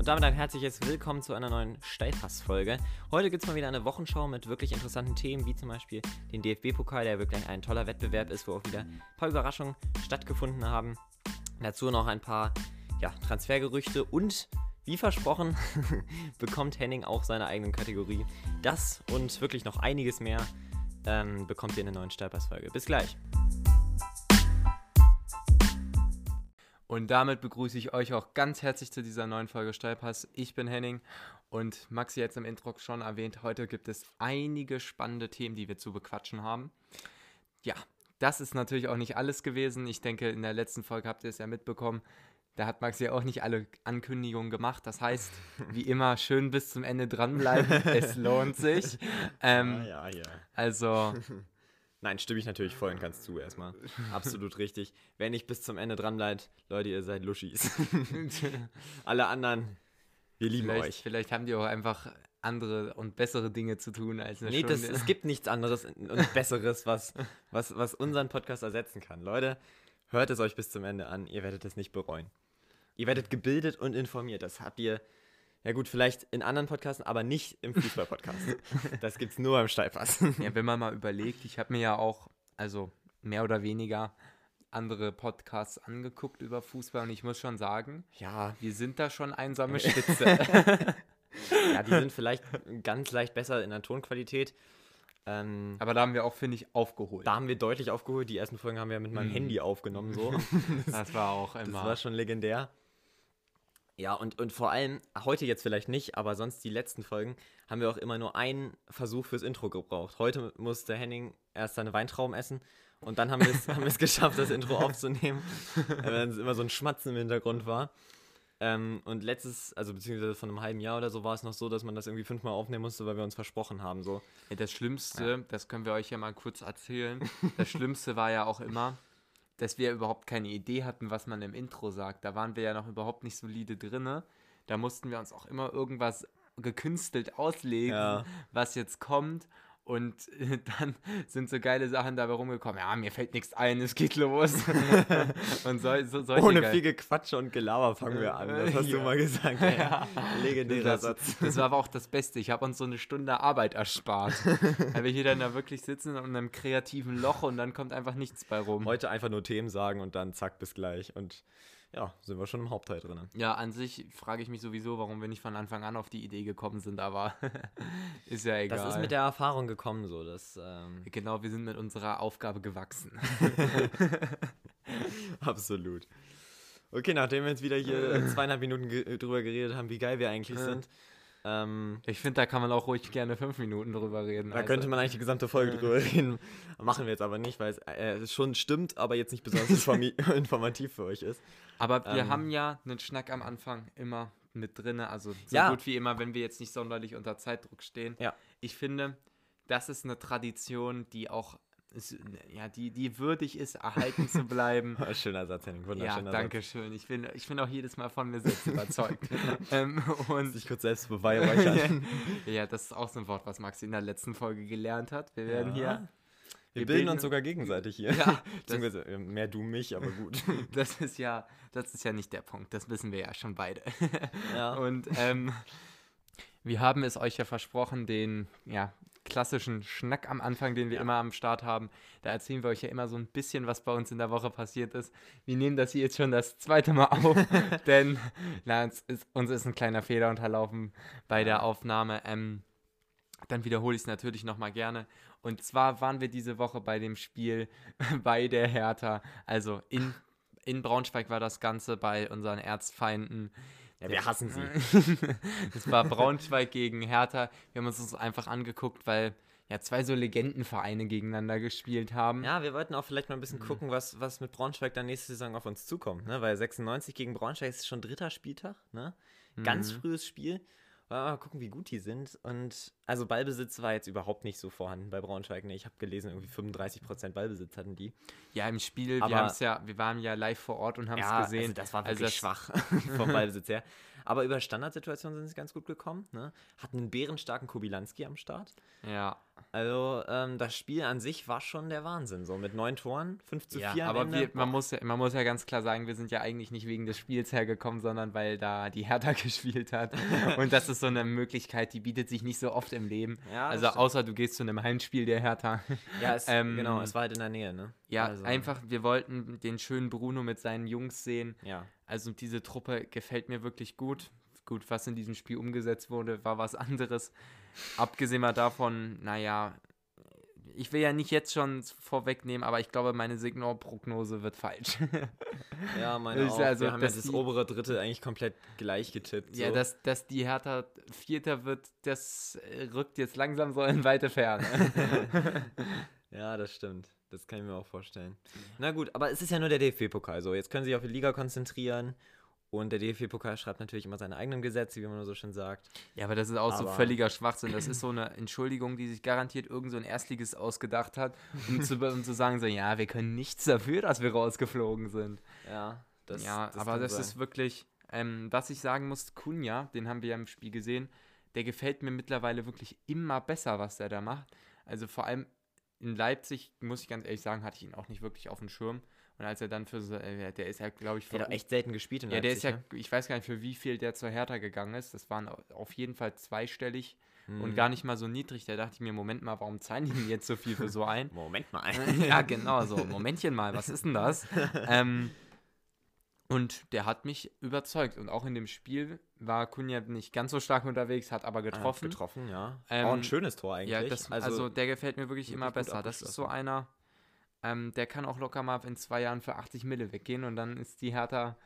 Und damit ein herzliches Willkommen zu einer neuen Steilpass-Folge. Heute gibt es mal wieder eine Wochenschau mit wirklich interessanten Themen, wie zum Beispiel den DFB-Pokal, der wirklich ein toller Wettbewerb ist, wo auch wieder ein paar Überraschungen stattgefunden haben. Dazu noch ein paar ja, Transfergerüchte und wie versprochen bekommt Henning auch seine eigene Kategorie. Das und wirklich noch einiges mehr ähm, bekommt ihr in der neuen Steilpass-Folge. Bis gleich. Und damit begrüße ich euch auch ganz herzlich zu dieser neuen Folge Steilpass. Ich bin Henning und Maxi jetzt im Intro schon erwähnt, heute gibt es einige spannende Themen, die wir zu bequatschen haben. Ja, das ist natürlich auch nicht alles gewesen. Ich denke, in der letzten Folge habt ihr es ja mitbekommen. Da hat Maxi auch nicht alle Ankündigungen gemacht. Das heißt, wie immer, schön bis zum Ende dranbleiben. es lohnt sich. Ähm, ja, ja, ja. Also, Nein, stimme ich natürlich voll und ganz zu erstmal. Absolut richtig. Wer nicht bis zum Ende dran bleibt, Leute, ihr seid Luschis. Alle anderen, wir lieben vielleicht, euch. vielleicht haben die auch einfach andere und bessere Dinge zu tun als eine Nee, das, Stunde. es gibt nichts anderes und Besseres, was, was, was unseren Podcast ersetzen kann. Leute, hört es euch bis zum Ende an. Ihr werdet es nicht bereuen. Ihr werdet gebildet und informiert. Das habt ihr, ja gut, vielleicht in anderen Podcasten, aber nicht im Fußball-Podcast. das gibt's nur beim Steilpass. Ja, wenn man mal überlegt, ich habe mir ja auch, also mehr oder weniger andere Podcasts angeguckt über Fußball und ich muss schon sagen, ja, wir sind da schon einsame Spitze. ja, die sind vielleicht ganz leicht besser in der Tonqualität. Ähm, Aber da haben wir auch, finde ich, aufgeholt. da haben wir deutlich aufgeholt. Die ersten Folgen haben wir mit meinem Mhm. Handy aufgenommen, so. das war auch Das immer. war schon legendär. Ja, und, und vor allem, heute jetzt vielleicht nicht, aber sonst die letzten Folgen haben wir auch immer nur einen Versuch fürs Intro gebraucht. Heute musste Henning erst seine Weintrauben essen und dann haben wir es geschafft, das Intro aufzunehmen, wenn es immer so ein Schmatzen im Hintergrund war. Ähm, und letztes, also beziehungsweise von einem halben Jahr oder so, war es noch so, dass man das irgendwie fünfmal aufnehmen musste, weil wir uns versprochen haben. So. Ja, das Schlimmste, das können wir euch ja mal kurz erzählen. Das Schlimmste war ja auch immer, dass wir überhaupt keine Idee hatten, was man im Intro sagt. Da waren wir ja noch überhaupt nicht solide drinne. Da mussten wir uns auch immer irgendwas gekünstelt auslegen, Ja. was jetzt kommt. Und dann sind so geile Sachen dabei rumgekommen. Ja, mir fällt nichts ein, es geht los. und so, so, solche Ohne geil- viel Gequatsche und Gelaber fangen wir an. Das hast du Ja. mal gesagt. Ja. Legendärer Das, Satz. das war aber auch das Beste. Ich habe uns so eine Stunde Arbeit erspart. Weil wir hier dann da wirklich sitzen in einem kreativen Loch und dann kommt einfach nichts bei rum. Heute einfach nur Themen sagen und dann zack, bis gleich. Und ja, sind wir schon im Hauptteil drin. Ja, an sich frage ich mich sowieso, warum wir nicht von Anfang an auf die Idee gekommen sind, aber ist ja egal. Das ist mit der Erfahrung gekommen, so. Das, ähm, Genau, wir sind mit unserer Aufgabe gewachsen. absolut. Okay, nachdem wir jetzt wieder hier zweieinhalb Minuten ge drüber geredet haben, wie geil wir eigentlich sind, ähm, Ich finde, da kann man auch ruhig gerne fünf Minuten drüber reden. da könnte man eigentlich die gesamte Folge Äh. drüber reden. Machen wir jetzt aber nicht, weil es äh, schon stimmt, aber jetzt nicht besonders informativ für euch ist. Aber wir Ähm, haben ja einen Schnack am Anfang immer mit drin. Also so Ja. gut wie immer, wenn wir jetzt nicht sonderlich unter Zeitdruck stehen. Ja. Ich finde, das ist eine Tradition, die auch, ja, die, die würdig ist, erhalten zu bleiben. Schöner Satz, Henning. ja, Wunderschöner danke schön. Ich bin, ich bin auch jedes Mal von mir selbst überzeugt. ähm, Satz. und Sich kurz selbst beweihräuchern. ja, das ist auch so ein Wort, was Maxi in der letzten Folge gelernt hat. Wir werden Ja. hier, Wir Wir bilden bilden- uns sogar gegenseitig hier. Ja, Beziehungsweise äh, mehr du mich, aber gut. das ist ja, das ist ja nicht der Punkt. Das wissen wir ja schon beide. ja. Und ähm, wir haben es euch ja versprochen, den ja, klassischen Schnack am Anfang, den wir Ja. immer am Start haben. Da erzählen wir euch ja immer so ein bisschen, was bei uns in der Woche passiert ist. Wir nehmen das hier jetzt schon das zweite Mal auf, denn na, uns, ist, uns ist ein kleiner Fehler unterlaufen bei der Aufnahme. Ähm, dann wiederhole ich es natürlich nochmal gerne. Und zwar waren wir diese Woche bei dem Spiel bei der Hertha, also in, in Braunschweig war das Ganze bei unseren Erzfeinden. Ja, wir hassen sie. Es war Braunschweig gegen Hertha. Wir haben uns das einfach angeguckt, weil ja zwei so Legendenvereine gegeneinander gespielt haben. Ja, wir wollten auch vielleicht mal ein bisschen gucken, was, was mit Braunschweig dann nächste Saison auf uns zukommt, ne? Weil 96 gegen Braunschweig ist schon dritter Spieltag, ne? Ganz Mhm. frühes Spiel. Mal gucken, wie gut die sind. Und also Ballbesitz war jetzt überhaupt nicht so vorhanden bei Braunschweig. Ne? Ich habe gelesen, irgendwie 35% Ballbesitz hatten die. Ja, im Spiel, Aber- wir, haben's ja, wir waren ja live vor Ort und haben es ja, gesehen. also das war Also wirklich das- schwach vom Ballbesitz her. Aber über Standardsituationen sind sie ganz gut gekommen. Ne? Hatten einen bärenstarken Kobilanski am Start. Ja. Also ähm, das Spiel an sich war schon der Wahnsinn. So mit neun Toren, 5 zu 4 Ja, aber wir, man, muss ja, man muss ja ganz klar sagen, wir sind ja eigentlich nicht wegen des Spiels hergekommen, sondern weil da die Hertha gespielt hat. Und das ist so eine Möglichkeit, die bietet sich nicht so oft im Leben. Ja, also stimmt. außer du gehst zu einem Heimspiel der Hertha. ja, es, ähm, genau, es war halt in der Nähe. Ne? Ja, Also, einfach, wir wollten den schönen Bruno mit seinen Jungs sehen. Ja. Also diese Truppe gefällt mir wirklich gut. Gut, was in diesem Spiel umgesetzt wurde, war was anderes. Abgesehen mal davon, naja, ich will ja nicht jetzt schon vorwegnehmen, aber ich glaube, meine Signalprognose wird falsch. Ja, meine Ist auch. also, wir haben ja das die- obere Drittel eigentlich komplett gleich getippt. Ja, so. dass, dass die Hertha Vierter wird, das rückt jetzt langsam so in weite Ferne. Ja, das stimmt. Das kann ich mir auch vorstellen. Na gut, aber es ist ja nur der DFB-Pokal. So, jetzt können Sie sich auf die Liga konzentrieren. Und der DFB-Pokal schreibt natürlich immer seine eigenen Gesetze, wie man so schön sagt. ja, aber das ist auch so Aber- völliger Schwachsinn. Das ist so eine Entschuldigung, die sich garantiert irgend so ein Erstliges ausgedacht hat, um zu, um zu sagen, so, ja, wir können nichts dafür, dass wir rausgeflogen sind. Ja, das ja, aber kann das sein. ist wirklich, ähm, was ich sagen muss, Kunja, den haben wir ja im Spiel gesehen, der gefällt mir mittlerweile wirklich immer besser, was der da macht. Also vor allem in Leipzig, muss ich ganz ehrlich sagen, hatte ich ihn auch nicht wirklich auf dem Schirm. Und als er dann für so, äh, der ist ja, glaube ich, für Der hat echt selten gespielt in ja, der ist Leipzig, ja, ich weiß gar nicht, für wie viel der zur Hertha gegangen ist. Das waren au- auf jeden Fall zweistellig ne? und Hm. gar nicht mal so niedrig. Da dachte ich mir, Moment mal, warum zahlen die jetzt so viel für so ein? Moment mal. ja, genau, so, Momentchen mal, was ist denn das? ähm, und der hat mich überzeugt. Und auch in dem Spiel war Kunja nicht ganz so stark unterwegs, hat aber Getroffen. getroffen. getroffen, ja. Ähm, auch ein schönes Tor eigentlich. Ja, das, also, der gefällt mir wirklich immer besser. Das ist so einer, ähm, der kann auch locker mal in zwei Jahren für 80 Mille weggehen und dann ist die Hertha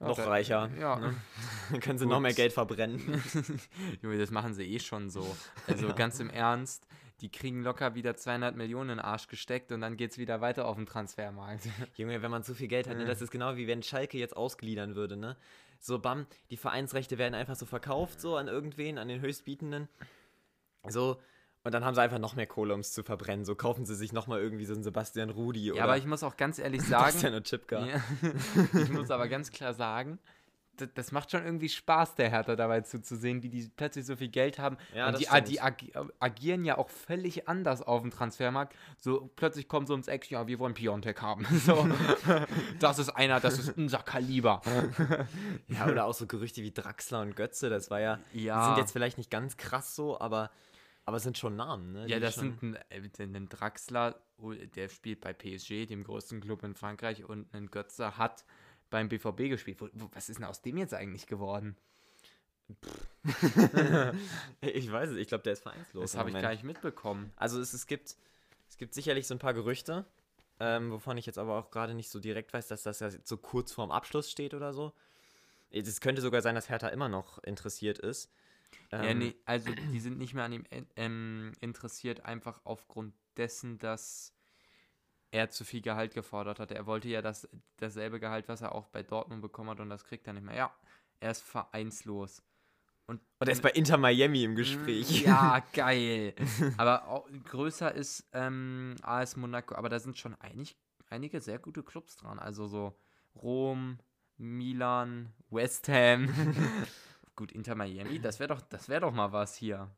ja, noch da- reicher. Ja, Ne? Dann können sie Gut. noch mehr Geld verbrennen. Junge, das machen sie eh schon so. Also ganz im Ernst, die kriegen locker wieder 200 Millionen in den Arsch gesteckt und dann geht's wieder weiter auf dem Transfermarkt. Junge, wenn man zu viel Geld hat, ne, Ja. das ist genau wie wenn Schalke jetzt ausgliedern würde, ne? So, bam, die Vereinsrechte werden einfach so verkauft, so an irgendwen, an den Höchstbietenden. So, und dann haben sie einfach noch mehr Kohle, um es zu verbrennen. So kaufen sie sich nochmal irgendwie so einen Sebastian Rudi Ja, oder aber ich muss auch ganz ehrlich sagen, Bastian Ochipka. Ja. ich muss aber ganz klar sagen, das, das macht schon irgendwie Spaß, der Hertha dabei zuzusehen, wie die plötzlich so viel Geld haben. Ja, und die, die agi agieren ja auch völlig anders auf dem Transfermarkt. So plötzlich kommt so ums Eck, ja, wir wollen Piontek haben. So, das ist einer, das ist unser Kaliber. Ja, oder auch so Gerüchte wie Draxler und Götze, das war ja, die Ja. sind jetzt vielleicht nicht ganz krass so, aber, aber es sind schon Namen, ne? Ja, das schon, sind ein, äh, ein Draxler, der spielt bei PSG, dem größten Club in Frankreich, und ein Götze hat beim BVB gespielt. Wo, wo, was ist denn aus dem jetzt eigentlich geworden? ich weiß es, ich glaube, der ist vereinslos. Das habe ich gar nicht mitbekommen. Also es, es, gibt, es gibt sicherlich so ein paar Gerüchte, ähm, wovon ich jetzt aber auch gerade nicht so direkt weiß, dass das ja so kurz vorm Abschluss steht oder so. Es könnte sogar sein, dass Hertha immer noch interessiert ist. Ja, Ähm, nee, also die sind nicht mehr an ihm in- ähm, interessiert, einfach aufgrund dessen, dass er zu viel Gehalt gefordert hat. Er wollte ja das, dasselbe Gehalt, was er auch bei Dortmund bekommen hat, und das kriegt er nicht mehr. Ja, er ist vereinslos. Und, Und er ist bei Inter Miami im Gespräch. Mm, Ja, geil. Aber auch, größer ist ähm, AS Monaco, aber da sind schon einig, einige sehr gute Clubs dran. Also so Rom, Milan, West Ham. Gut, Inter Miami, das wäre doch, das wäre doch mal was hier.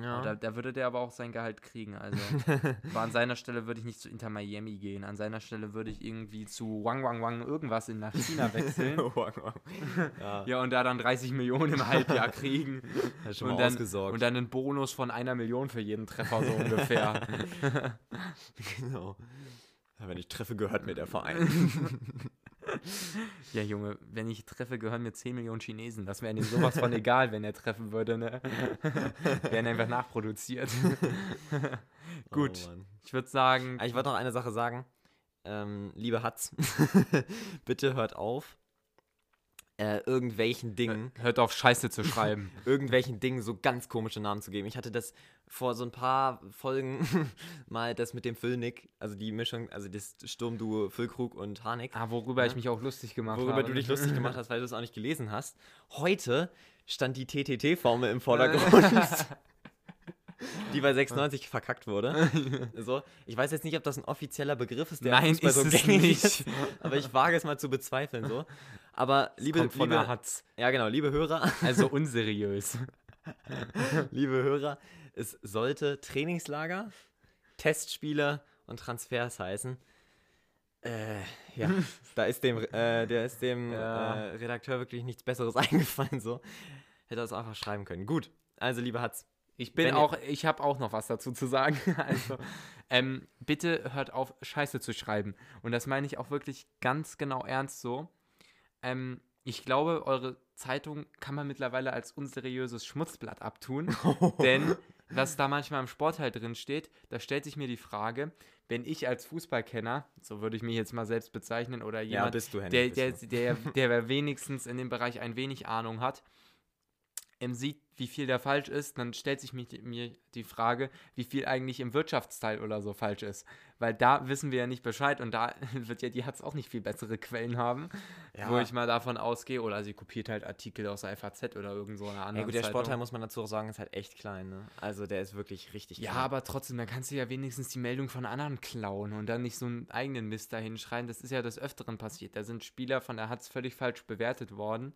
Ja. Da, da würde der aber auch sein Gehalt kriegen. Also, aber an seiner Stelle würde ich nicht zu Inter Miami gehen. An seiner Stelle würde ich irgendwie zu Wang Wang Wang irgendwas in nach China wechseln. ja, ja, und da dann 30 Millionen im Halbjahr kriegen. hat schon und, mal dann, ausgesorgt. und dann einen Bonus von einer Million für jeden Treffer so ungefähr. genau. Wenn ich treffe, gehört mir der Verein. Ja, Junge, wenn ich treffe, gehören mir 10 Millionen Chinesen. Das wäre ihm sowas von egal, wenn er treffen würde, ne? Werden einfach nachproduziert. Gut, Oh, ich würde sagen, Ah, Ich wollte noch eine Sache sagen. Ähm, liebe Hatz, bitte hört auf, äh, irgendwelchen Dingen, hört auf, Scheiße zu schreiben. irgendwelchen Dingen so ganz komische Namen zu geben. Ich hatte das vor so ein paar Folgen mal das mit dem Füllnick, also die Mischung, also das Sturmduo Füllkrug und Harnik, Ah, worüber ich Ja. mich auch lustig gemacht worüber habe. du dich lustig gemacht hast, weil du es auch nicht gelesen hast. Heute stand die TTT-Formel im Vordergrund. Die bei 96 verkackt wurde. So, ich weiß jetzt nicht, ob das ein offizieller Begriff ist, der Nein, ist es gängig nicht. ist, aber ich wage es mal zu bezweifeln so. Aber liebe, Kommt von liebe, Hatz. ja genau, liebe Hörer, Also unseriös. liebe Hörer, es sollte Trainingslager, Testspiele und Transfers heißen. Äh, ja, da ist dem, äh, der ist dem Ja. äh, Redakteur wirklich nichts Besseres eingefallen, so. Hätte er es einfach schreiben können. Gut, also liebe Hatz, Ich bin auch, ich habe auch noch was dazu zu sagen. Also, ähm, bitte hört auf, Scheiße zu schreiben. Und das meine ich auch wirklich ganz genau ernst so. Ähm, ich glaube, eure Zeitung kann man mittlerweile als unseriöses Schmutzblatt abtun. denn was da manchmal im Sportteil drin steht, da stellt sich mir die Frage, wenn ich als Fußballkenner, so würde ich mich jetzt mal selbst bezeichnen, oder ja, jemand, bist du, Henning. der, der, der, der wenigstens in dem Bereich ein wenig Ahnung hat, ähm, sieht, wie viel da falsch ist, dann stellt sich mir die Frage, wie viel eigentlich im Wirtschaftsteil oder so falsch ist. Weil da wissen wir ja nicht Bescheid und da wird ja die Hatz auch nicht viel bessere Quellen haben, Ja. wo ich mal davon ausgehe. Oder sie kopiert halt Artikel aus der FAZ oder irgend so einer Ja, anderen gut, der Zeitung. Sportteil, muss man dazu auch sagen, ist halt echt klein, ne? Also der ist wirklich richtig Ja, klein. aber trotzdem, dann kannst du ja wenigstens die Meldung von anderen klauen und dann nicht so einen eigenen Mist da hinschreiben. Das ist ja des Öfteren passiert. Da sind Spieler von der Hatz völlig falsch bewertet worden.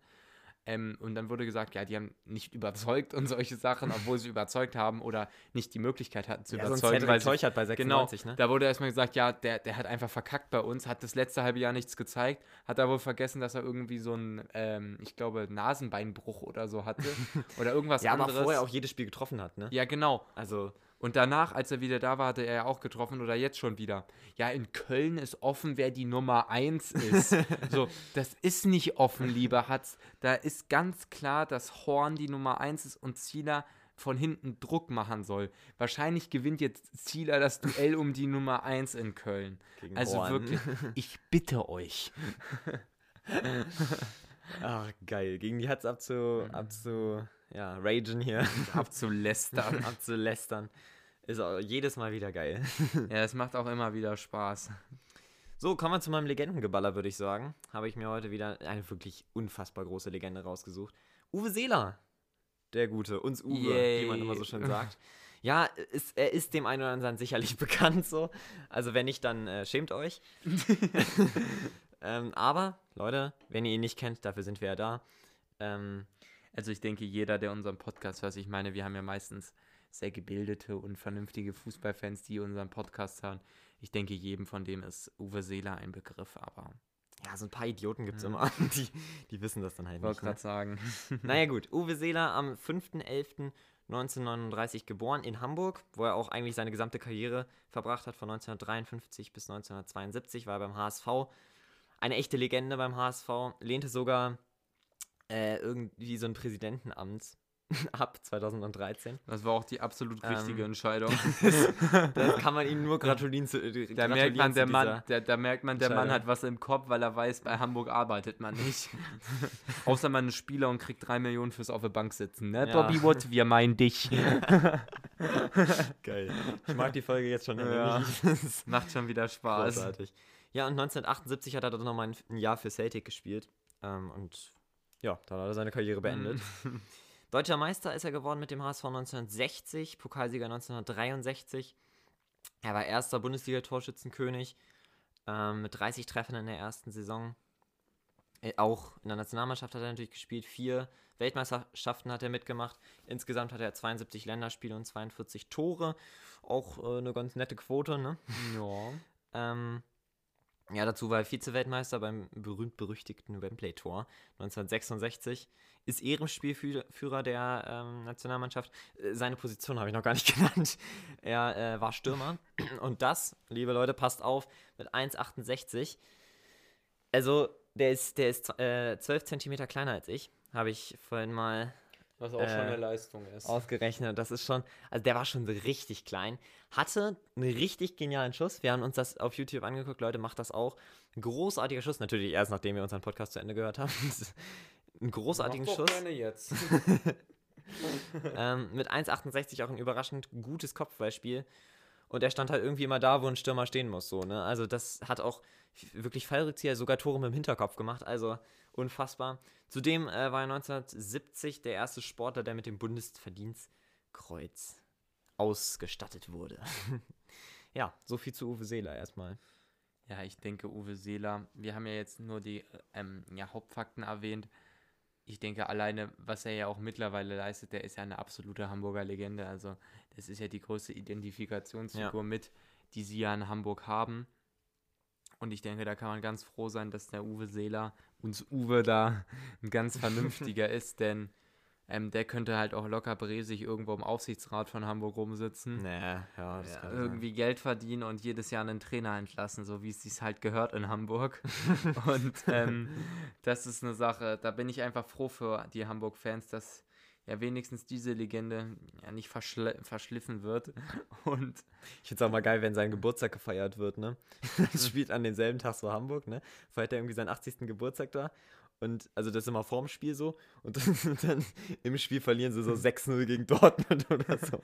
Ähm, und dann wurde gesagt, ja, die haben nicht überzeugt und solche Sachen, obwohl sie überzeugt haben oder nicht die Möglichkeit hatten zu ja, sonst überzeugen. Cedric Weil sie, Teuchert bei genau, 96, ne? da wurde erstmal gesagt, ja, der, der hat einfach verkackt bei uns, hat das letzte halbe Jahr nichts gezeigt, hat da wohl vergessen, dass er irgendwie so einen, ähm, ich glaube, Nasenbeinbruch oder so hatte oder irgendwas Ja, aber anderes. vorher auch jedes Spiel getroffen hat, ne? ja, genau. Also, Und danach, als er wieder da war, hatte er ja auch getroffen oder jetzt schon wieder. Ja, in Köln ist offen, wer die Nummer 1 ist. so, das ist nicht offen, lieber Hatz. Da ist ganz klar, dass Horn die Nummer 1 ist und Zieler von hinten Druck machen soll. Wahrscheinlich gewinnt jetzt Zieler das Duell um die Nummer 1 in Köln. gegen Also Horn. wirklich, ich bitte euch. Ach, geil. Gegen die Hatz abzu, abzu, ja, ragen hier, Abzulästern. abzulästern. Ist auch jedes Mal wieder geil. ja, es macht auch immer wieder Spaß. So, kommen wir zu meinem Legendengeballer, würde ich sagen. Habe ich mir heute wieder eine wirklich unfassbar große Legende rausgesucht. Uwe Seeler. Der Gute. Uns Uwe, wie man Yay. immer so schön sagt. Ja, ist, er ist dem einen oder anderen sicherlich bekannt so. Also wenn nicht, dann äh, schämt euch. ähm, aber, Leute, wenn ihr ihn nicht kennt, dafür sind wir ja da. Ähm, Also ich denke, jeder, der unseren Podcast hört, ich meine, wir haben ja meistens sehr gebildete und vernünftige Fußballfans, die unseren Podcast hören. Ich denke, jedem von dem ist Uwe Seeler ein Begriff, aber ja, so ein paar Idioten gibt es Ja. immer, die, die wissen das dann halt ich wollte nicht. Ne? gerade sagen. Naja gut, Uwe Seeler am 5.11.1939 geboren in Hamburg, wo er auch eigentlich seine gesamte Karriere verbracht hat, von 1953 bis 1972, war er beim HSV. Eine echte Legende beim HSV, lehnte sogar äh, irgendwie so ein Präsidentenamt ab 2013. Das war auch die absolut richtige Ähm, Entscheidung. Da kann man ihm nur gratulieren zu äh, Da merkt man, der Mann, der, da merkt man, der Mann hat was im Kopf, weil er weiß, bei Hamburg arbeitet man nicht. Außer man ist Spieler und kriegt drei Millionen fürs auf der Bank sitzen. Ne? Ja. Bobby Wood, wir meinen dich. Geil. Ich mag die Folge jetzt schon. Ja. Macht schon wieder Spaß. Großartig. Ja, und 1978 hat er dann nochmal ein, ein Jahr für Celtic gespielt. Ähm, und ja, dann hat er seine Karriere beendet. Deutscher Meister ist er geworden mit dem HSV 1960, Pokalsieger 1963. Er war erster Bundesliga-Torschützenkönig ähm, mit 30 Treffern in der ersten Saison. Äh, auch in der Nationalmannschaft hat er natürlich gespielt. Vier Weltmeisterschaften hat er mitgemacht. Insgesamt hat er 72 Länderspiele und 42 Tore. Auch äh, eine ganz nette Quote, ne? Ja. Ähm, ja, dazu war er Vize-Weltmeister beim berühmt-berüchtigten Wembley-Tor 1966. Ist Ehrenspielführer der ähm, Nationalmannschaft. Äh, Seine Position habe ich noch gar nicht genannt. Er äh, war Stürmer. Und das, liebe Leute, passt auf, mit 1,68. Also, der ist, der ist äh, 12 Zentimeter kleiner als ich. Habe ich vorhin mal Was auch Äh, schon eine Leistung ist. Ausgerechnet, das ist schon, also der war schon richtig klein. Hatte einen richtig genialen Schuss. Wir haben uns das auf YouTube angeguckt, Leute, macht das auch. Ein großartiger Schuss, natürlich erst nachdem wir unseren Podcast zu Ende gehört haben. Einen großartigen Schuss. jetzt. Ähm, mit 1,68 auch ein überraschend gutes Kopfballspiel. Und er stand halt irgendwie immer da, wo ein Stürmer stehen muss. So, ne? Also das hat auch wirklich Fallrückzieher, sogar Tore mit dem Hinterkopf gemacht. Also unfassbar. Zudem äh, war er 1970 der erste Sportler, der mit dem Bundesverdienstkreuz ausgestattet wurde. ja, so viel zu Uwe Seeler erstmal. Ja, ich denke Uwe Seeler. Wir haben ja jetzt nur die ähm, ja, Hauptfakten erwähnt. Ich denke alleine, was er ja auch mittlerweile leistet, der ist ja eine absolute Hamburger Legende. Also das ist ja die größte Identifikationsfigur Ja. mit, die sie ja in Hamburg haben. Und ich denke, da kann man ganz froh sein, dass der Uwe Seeler, uns Uwe da ein ganz vernünftiger ist, denn ähm, der könnte halt auch locker bresig irgendwo im Aufsichtsrat von Hamburg rumsitzen Nee, ja, ja, sein. irgendwie Geld verdienen und jedes Jahr einen Trainer entlassen, so wie es sich halt gehört in Hamburg. und ähm, das ist eine Sache, da bin ich einfach froh für die Hamburg-Fans, dass ja wenigstens diese Legende ja nicht verschle verschliffen wird. Und Ich finde es auch mal geil, wenn sein Geburtstag gefeiert wird, ne? Das spielt an demselben Tag so Hamburg, ne? Feiert er irgendwie seinen 80. Geburtstag da. Und also das ist immer vorm Spiel so. Und dann, dann im Spiel verlieren sie so 6-0 gegen Dortmund oder so.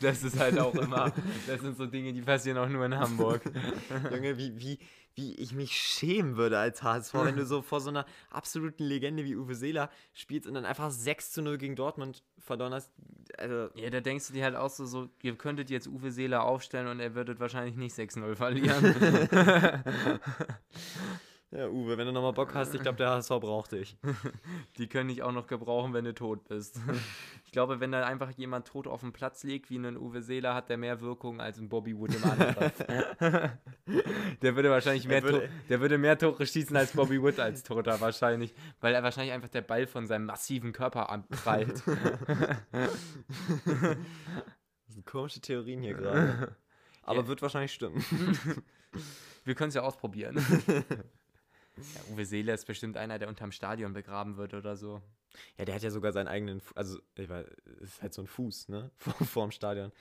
das ist halt auch immer, das sind so Dinge, die passieren auch nur in Hamburg. Junge, wie, wie, wie ich mich schämen würde als HSV, wenn du so vor so einer absoluten Legende wie Uwe Seeler spielst und dann einfach 6 zu 0 gegen Dortmund verdonnerst. Also, Ja, da denkst du dir halt auch so, so, ihr könntet jetzt Uwe Seeler aufstellen und er würdet wahrscheinlich nicht 6-0 verlieren. Ja, Uwe, wenn du nochmal Bock hast, ich glaube, der HSV braucht dich. Die können dich auch noch gebrauchen, wenn du tot bist. Ich glaube, wenn da einfach jemand tot auf dem Platz liegt, wie ein Uwe Seeler, hat der mehr Wirkung als ein Bobby Wood im Angriff. der würde wahrscheinlich mehr, würde- der würde mehr Tore schießen als Bobby Wood als Toter wahrscheinlich, weil er wahrscheinlich einfach der Ball von seinem massiven Körper abprallt. Das sind komische Theorien hier gerade. Aber Ja. wird wahrscheinlich stimmen. Wir können es ja ausprobieren. Ja, Uwe Seeler ist bestimmt einer, der unterm Stadion begraben wird oder so. Ja, der hat ja sogar seinen eigenen, Fu- also, ich weiß, es ist halt so ein Fuß, ne? Vor, vorm Stadion.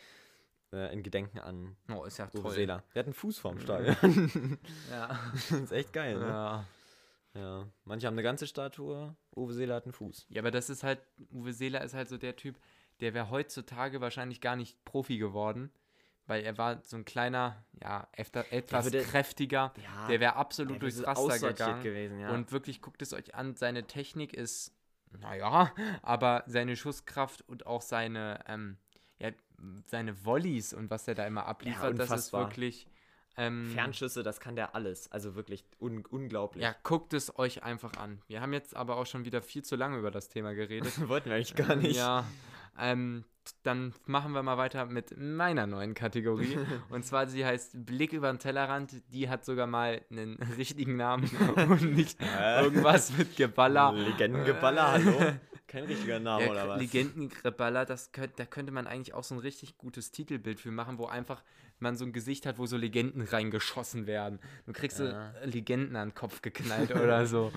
Äh, in Gedenken an Oh, ist ja Uwe toll. Seeler. Der hat einen Fuß vorm Stadion. Ja. das ist echt geil, ne? ja. Ja. Manche haben eine ganze Statue, Uwe Seeler hat einen Fuß. Ja, aber das ist halt, Uwe Seeler ist halt so der Typ, der wäre heutzutage wahrscheinlich gar nicht Profi geworden, weil er war so ein kleiner, ja, etwas würde- kräftiger, Ja, der wäre absolut durchs Raster gegangen. gewesen, ja. Und wirklich guckt es euch an, seine Technik ist, naja, aber seine Schusskraft und auch seine, ähm, ja, seine Volleys und was er da immer abliefert, das ist wirklich. Ähm, Fernschüsse, das kann der alles. Also wirklich un unglaublich. ja, guckt es euch einfach an. Wir haben jetzt aber auch schon wieder viel zu lange über das Thema geredet. Wollten wir eigentlich gar nicht. Ja, ähm, dann machen wir mal weiter mit meiner neuen Kategorie. Und zwar, sie heißt Blick über den Tellerrand. Die hat sogar mal einen richtigen Namen und nicht Äh. irgendwas mit Geballer. Legendengeballer, hallo? Kein richtiger Name, Ja, oder was? Legendengeballer, das könnt, da könnte man eigentlich auch so ein richtig gutes Titelbild für machen, wo einfach man so ein Gesicht hat, wo so Legenden reingeschossen werden. Du kriegst Ja. so Legenden an den Kopf geknallt oder so.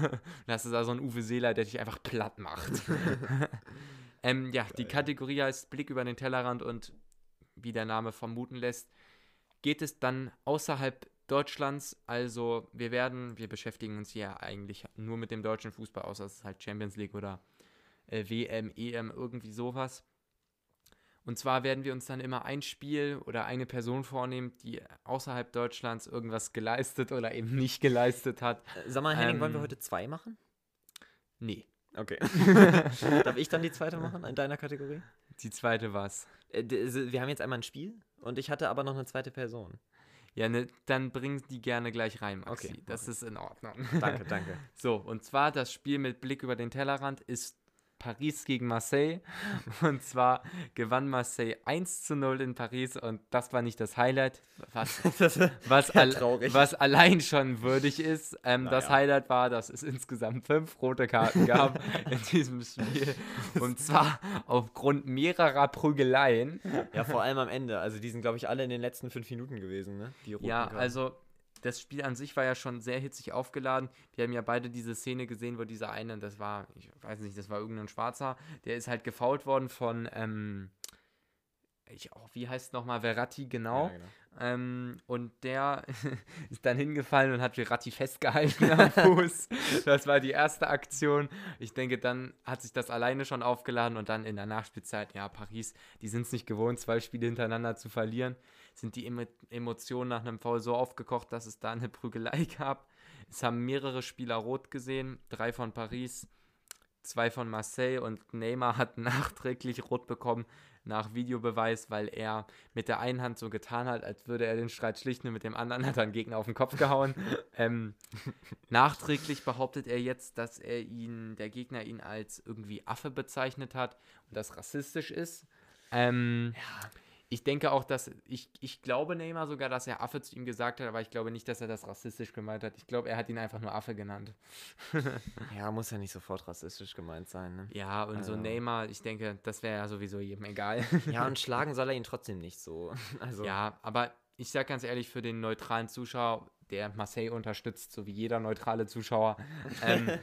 Dann hast du da so einen Uwe Seeler, der dich einfach platt macht. Ähm, ja, die Kategorie heißt Blick über den Tellerrand und wie der Name vermuten lässt, geht es dann außerhalb Deutschlands. Also wir werden, wir beschäftigen uns ja eigentlich nur mit dem deutschen Fußball, außer es ist halt Champions League oder äh, WM, EM, irgendwie sowas. Und zwar werden wir uns dann immer ein Spiel oder eine Person vornehmen, die außerhalb Deutschlands irgendwas geleistet oder eben nicht geleistet hat. Sag mal, Henning, wollen wir Ähm, heute zwei machen? Nee, Okay. Darf ich dann die zweite machen in deiner Kategorie? die zweite war's. Äh, also, wir haben jetzt einmal ein Spiel und ich hatte aber noch eine zweite Person. Ja, ne, dann bring die gerne gleich rein, Maxi. Okay, das ist in Ordnung. Danke, danke. So, und zwar das Spiel mit Blick über den Tellerrand ist Paris gegen Marseille. Und zwar gewann Marseille 1 zu 0 in Paris und das war nicht das Highlight, was, Das, was, Ja, al was allein schon würdig ist. Ähm, Das Naja. Highlight war, dass es insgesamt fünf rote Karten gab in diesem Spiel. Und zwar aufgrund mehrerer Prügeleien. ja, vor allem am Ende. Also die sind, glaube ich, alle in den letzten fünf Minuten gewesen, ne? Ja, Karten. also das Spiel an sich war ja schon sehr hitzig aufgeladen. Wir haben ja beide diese Szene gesehen, wo dieser eine, das war, ich weiß nicht, das war irgendein Schwarzer, der ist halt gefault worden von, ähm, ich, oh, wie heißt nochmal, Verratti, genau. Ja, genau. Ähm, und der ist dann hingefallen und hat Verratti festgehalten am Fuß. Das war die erste Aktion. Ich denke, dann hat sich das alleine schon aufgeladen und dann in der Nachspielzeit, ja, Paris, die sind es nicht gewohnt, zwei Spiele hintereinander zu verlieren. Sind die Emo Emotionen nach einem Foul so aufgekocht, dass es da eine Prügelei gab. Es haben mehrere Spieler rot gesehen, drei von Paris, zwei von Marseille und Neymar hat nachträglich rot bekommen, nach Videobeweis, weil er mit der einen Hand so getan hat, als würde er den Streit schlichten und mit dem anderen hat er einen Gegner auf den Kopf gehauen. ähm, nachträglich behauptet er jetzt, dass er ihn, der Gegner ihn als irgendwie Affe bezeichnet hat und das rassistisch ist. Ähm, ja ich denke auch, dass ich, ich glaube Neymar sogar, dass er Affe zu ihm gesagt hat, aber ich glaube nicht, dass er das rassistisch gemeint hat. Ich glaube, er hat ihn einfach nur Affe genannt. ja, muss ja nicht sofort rassistisch gemeint sein. Ne? Ja, und also. so Neymar, ich denke, das wäre ja sowieso jedem egal. ja, und schlagen soll er ihn trotzdem nicht so. Also. Ja, aber ich sage ganz ehrlich, für den neutralen Zuschauer, der Marseille unterstützt, so wie jeder neutrale Zuschauer, ähm,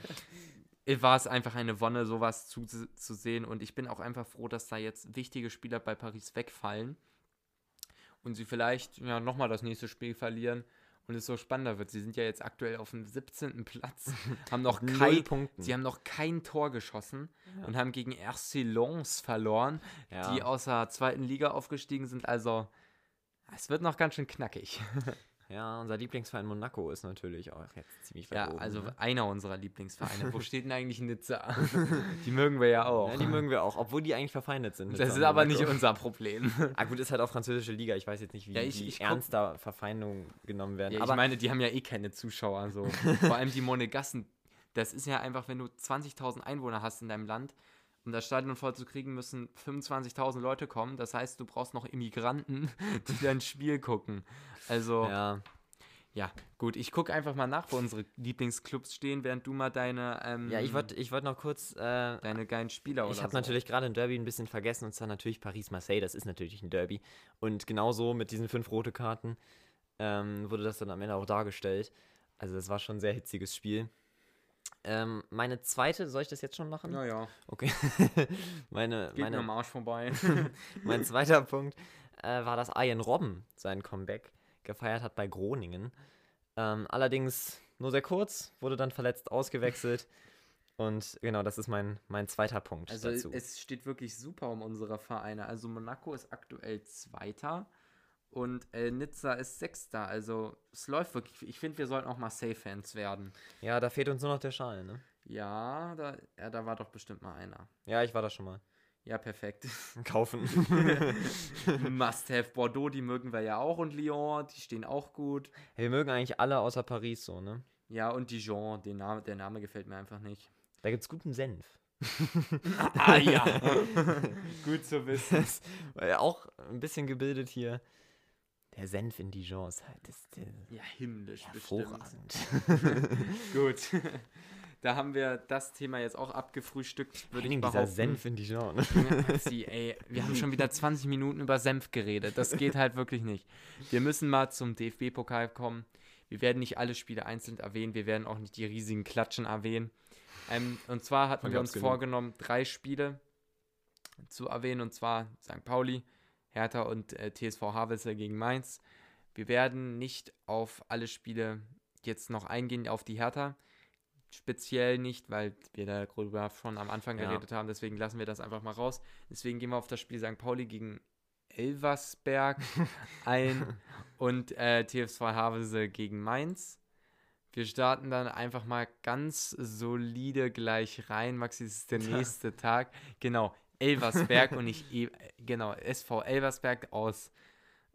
war es einfach eine Wonne, sowas zu, zu sehen. Und ich bin auch einfach froh, dass da jetzt wichtige Spieler bei Paris wegfallen und sie vielleicht ja, nochmal das nächste Spiel verlieren und es so spannender wird. Sie sind ja jetzt aktuell auf dem 17. Platz, haben noch kein, sie haben noch kein Tor geschossen ja. und haben gegen RC Lens verloren, ja. die aus der zweiten Liga aufgestiegen sind. Also es wird noch ganz schön knackig. Ja, unser Lieblingsverein Monaco ist natürlich auch jetzt ziemlich weit Ja, oben, also ne? einer unserer Lieblingsvereine. Wo steht denn eigentlich Nizza? die mögen wir ja auch. Ja, die mögen wir auch, obwohl die eigentlich verfeindet sind. Das ist aber nicht unser Problem. ah gut, ist halt auch französische Liga. Ich weiß jetzt nicht, wie, ja, ich, wie ich ernst da Verfeindungen genommen werden. Ja, aber ich meine, die haben ja eh keine Zuschauer. So. Vor allem die Monegassen. Das ist ja einfach, wenn du 20.000 Einwohner hast in deinem Land, um das Stadion voll zu kriegen, müssen 25.000 Leute kommen. Das heißt, du brauchst noch Immigranten, die dein Spiel gucken. Also. Ja. Ja, gut, ich gucke einfach mal nach, wo unsere Lieblingsclubs stehen, während du mal deine. Ähm, ja, ich wollte ich wollt noch kurz. Äh, deine geilen Spieler Ich habe so. natürlich gerade ein Derby ein bisschen vergessen, und zwar natürlich Paris-Marseille, das ist natürlich ein Derby. Und genauso mit diesen fünf rote Karten ähm, wurde das dann am Ende auch dargestellt. Also, das war schon ein sehr hitziges Spiel. Ähm, meine zweite, soll ich das jetzt schon machen? Ja, ja. Okay. meine, Geht meine, mir am Arsch vorbei. mein zweiter Punkt äh, war, dass Ian Robben sein Comeback gefeiert hat bei Groningen. Ähm, allerdings nur sehr kurz, wurde dann verletzt ausgewechselt. Und genau, das ist mein, mein zweiter Punkt also dazu. Es steht wirklich super um unsere Vereine. Also Monaco ist aktuell Zweiter und äh, Nizza ist Sechster. Also es läuft wirklich. Ich finde, wir sollten auch mal Safe-Fans werden. Ja, da fehlt uns nur noch der Schal, ne? Ja, da, ja, da war doch bestimmt mal einer. Ja, ich war da schon mal. Ja, perfekt. Kaufen. Must have Bordeaux, die mögen wir ja auch und Lyon, die stehen auch gut. Wir mögen eigentlich alle außer Paris so, ne? Ja, und Dijon, den Name, der Name gefällt mir einfach nicht. Da gibt's guten Senf. ah ja. Gut zu wissen. Das, auch ein bisschen gebildet hier. Der Senf in Dijon ist halt das, der ja himmlisch hervorragend. Gut. Da haben wir das Thema jetzt auch abgefrühstückt, würde ich behaupten. dieser Senf in Dijon. Sie, ey, wir haben schon wieder 20 Minuten über Senf geredet. Das geht halt wirklich nicht. Wir müssen mal zum DFB-Pokal kommen. Wir werden nicht alle Spiele einzeln erwähnen. Wir werden auch nicht die riesigen Klatschen erwähnen. Ähm, und zwar hatten wir uns vorgenommen, drei Spiele zu erwähnen. Und zwar St. Pauli, Hertha und äh, TSV Havelse gegen Mainz. Wir werden nicht auf alle Spiele jetzt noch eingehen, auf die Hertha speziell nicht, weil wir darüber schon am Anfang ja. geredet haben. Deswegen lassen wir das einfach mal raus. Deswegen gehen wir auf das Spiel St. Pauli gegen Elversberg ein und äh, TFV Havelse gegen Mainz. Wir starten dann einfach mal ganz solide gleich rein. Maxi, es ist der nächste Tag. Genau, Elversberg und nicht, e genau, SV Elversberg aus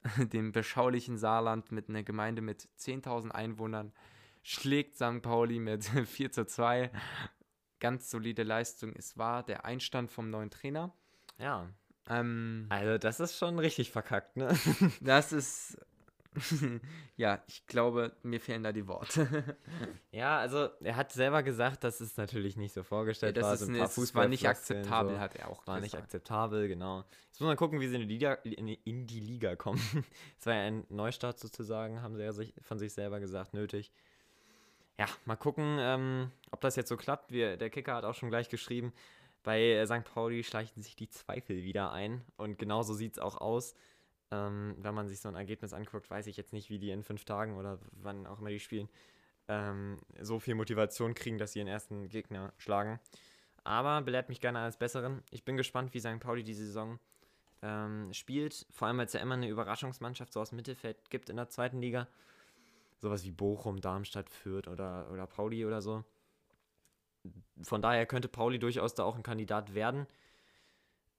dem beschaulichen Saarland mit einer Gemeinde mit 10.000 Einwohnern schlägt St. Pauli mit 4 zu 2. Ganz solide Leistung. Es war der Einstand vom neuen Trainer. Ja. Ähm, also, das ist schon richtig verkackt, ne? das ist. ja, ich glaube, mir fehlen da die Worte. ja, also er hat selber gesagt, dass es natürlich nicht so vorgestellt ja, war. Ist, so ein paar war nicht akzeptabel, so. hat er auch War gesagt. nicht akzeptabel, genau. Jetzt muss man gucken, wie sie in die Liga, in die Liga kommen. Es war ja ein Neustart sozusagen, haben sie ja sich, von sich selber gesagt, nötig ja, mal gucken, ähm, ob das jetzt so klappt. Wir, der Kicker hat auch schon gleich geschrieben, bei äh, St. Pauli schleichen sich die Zweifel wieder ein. Und genauso sieht es auch aus. Ähm, wenn man sich so ein Ergebnis anguckt, weiß ich jetzt nicht, wie die in fünf Tagen oder wann auch immer die spielen, ähm, so viel Motivation kriegen, dass sie ihren ersten Gegner schlagen. Aber belehrt mich gerne als Besseren. Ich bin gespannt, wie St. Pauli die Saison ähm, spielt. Vor allem, weil es ja immer eine Überraschungsmannschaft so aus dem Mittelfeld gibt in der zweiten Liga sowas wie Bochum, Darmstadt, Fürth oder, oder Pauli oder so. Von daher könnte Pauli durchaus da auch ein Kandidat werden.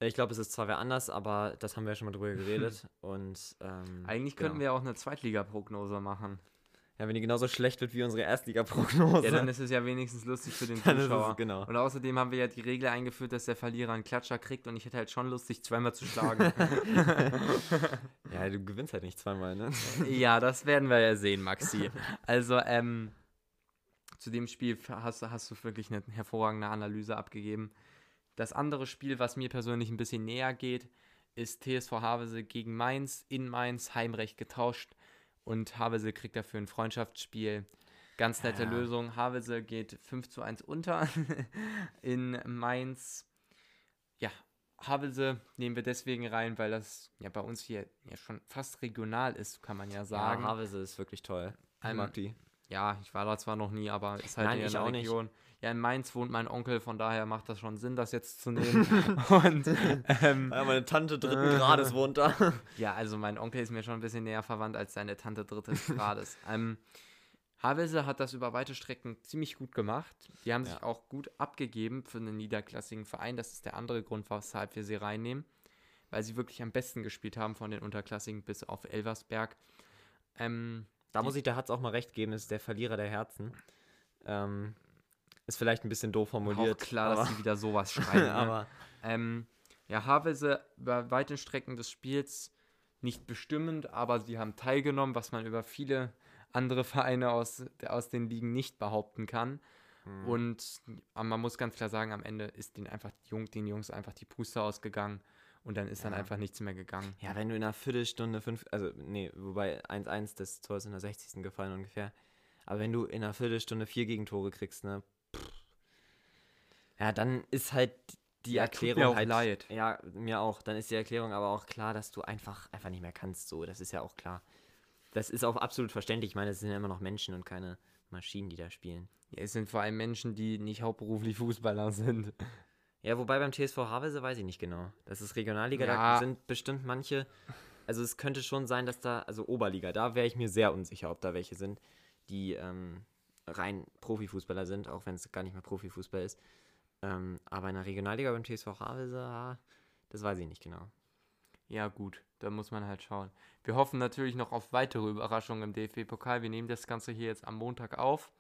Ich glaube, es ist zwar wer anders, aber das haben wir ja schon mal drüber geredet. Und ähm, Eigentlich genau. könnten wir auch eine Zweitliga-Prognose machen. Ja, wenn die genauso schlecht wird wie unsere Erstliga-Prognose. Ja, dann ist es ja wenigstens lustig für den Dann ist es- Zuschauer. genau. Und außerdem haben wir ja die Regel eingeführt, dass der Verlierer einen Klatscher kriegt und ich hätte halt schon Lust, dich zweimal zu schlagen. Ja, du gewinnst halt nicht zweimal, ne? ja, das werden wir ja sehen, Maxi. Also, ähm, zu dem Spiel hast, hast du wirklich eine hervorragende Analyse abgegeben. Das andere Spiel, was mir persönlich ein bisschen näher geht, ist TSV Havelse gegen Mainz. In Mainz Heimrecht getauscht und Havelse kriegt dafür ein Freundschaftsspiel. Ganz nette Ja. Lösung. Havelse geht 5 zu 1 unter in Mainz. Ja, Havelse nehmen wir deswegen rein, weil das ja bei uns hier ja schon fast regional ist, kann man ja sagen. Ja, Havelse ist wirklich toll. Ich mag die. Ja, ich war da zwar noch nie, aber ist halt Nein, in der auch nicht. Region. Ja, in Mainz wohnt mein Onkel, von daher macht das schon Sinn, das jetzt zu nehmen. Und ähm, Ja, meine Tante dritten Grades wohnt da. ja, also mein Onkel ist mir schon ein bisschen näher verwandt als seine Tante drittes Grades. ähm, Havelse hat das über weite Strecken ziemlich gut gemacht. Die haben sich Ja. auch gut abgegeben für einen niederklassigen Verein. Das ist der andere Grund, weshalb wir sie reinnehmen. Weil sie wirklich am besten gespielt haben von den Unterklassigen bis auf Elversberg. Ähm, Da muss ich der Hatz auch mal recht geben, ist der Verlierer der Herzen. Ähm, ist vielleicht ein bisschen doof auch formuliert. klar, aber, dass sie wieder sowas schreiben. ne? aber Ähm, ja, Havelse über weite Strecken des Spiels nicht bestimmend, aber sie haben teilgenommen, was man über viele andere Vereine aus, aus den Ligen nicht behaupten kann. hm. Und äh, man muss ganz klar sagen, am Ende ist den, einfach den Jungs einfach die Puste ausgegangen und dann ist dann Ja. einfach nichts mehr gegangen. Ja, wenn du in einer Viertelstunde fünf, also nee, wobei 1-1 des Tors in der 60. gefallen ungefähr. Aber wenn du in einer Viertelstunde vier Gegentore kriegst, ne? pff. Ja, dann ist halt die Ja, Erklärung mir auch halt. leid. Ja, mir auch. Dann ist die Erklärung aber auch klar, dass du einfach, einfach nicht mehr kannst. So, das ist ja auch klar. Das ist auch absolut verständlich. Ich meine, es sind ja immer noch Menschen und keine Maschinen, die da spielen. Ja, es sind vor allem Menschen, die nicht hauptberuflich Fußballer sind. Ja, wobei beim TSV Havelse weiß ich nicht genau. Das ist Regionalliga, da Ja. sind bestimmt manche. Also es könnte schon sein, dass da, also Oberliga, da wäre ich mir sehr unsicher, ob da welche sind, die ähm, rein Profifußballer sind, auch wenn es gar nicht mehr Profifußball ist. Ähm, aber in der Regionalliga beim TSV Havelse, ah, das weiß ich nicht genau. Ja, gut, da muss man halt schauen. Wir hoffen natürlich noch auf weitere Überraschungen im DFB-Pokal. Wir nehmen das Ganze hier jetzt am Montag auf,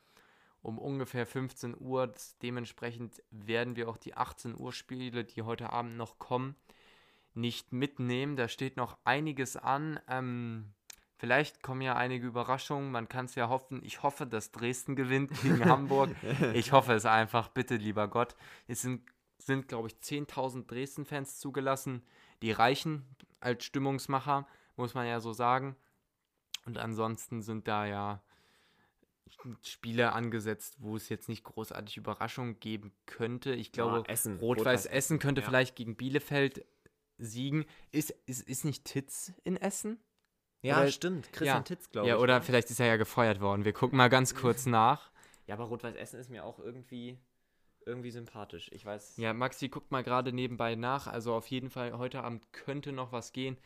um ungefähr 15 Uhr. Dementsprechend werden wir auch die 18 Uhr Spiele, die heute Abend noch kommen, nicht mitnehmen. Da steht noch einiges an. Ähm, vielleicht kommen ja einige Überraschungen. Man kann es ja hoffen. Ich hoffe, dass Dresden gewinnt gegen Hamburg. Ich hoffe es einfach. Bitte, lieber Gott. Es sind, sind glaube ich, 10.000 Dresden-Fans zugelassen. Die reichen als Stimmungsmacher, muss man ja so sagen. Und ansonsten sind da ja Spiele angesetzt, wo es jetzt nicht großartig Überraschungen geben könnte. Ich glaube, Ah, Essen, Rot-Weiß Essen könnte ja. vielleicht gegen Bielefeld siegen. Ist, ist, ist nicht Titz in Essen? Ja, Oder- stimmt. Christian ja. Titz, glaube Ja, ich. oder vielleicht ist er ja gefeuert worden. Wir gucken mal ganz kurz nach. Ja, aber Rot-Weiß Essen ist mir auch irgendwie, irgendwie sympathisch. Ich weiß. Ja, Maxi guckt mal gerade nebenbei nach. Also auf jeden Fall, heute Abend könnte noch was gehen.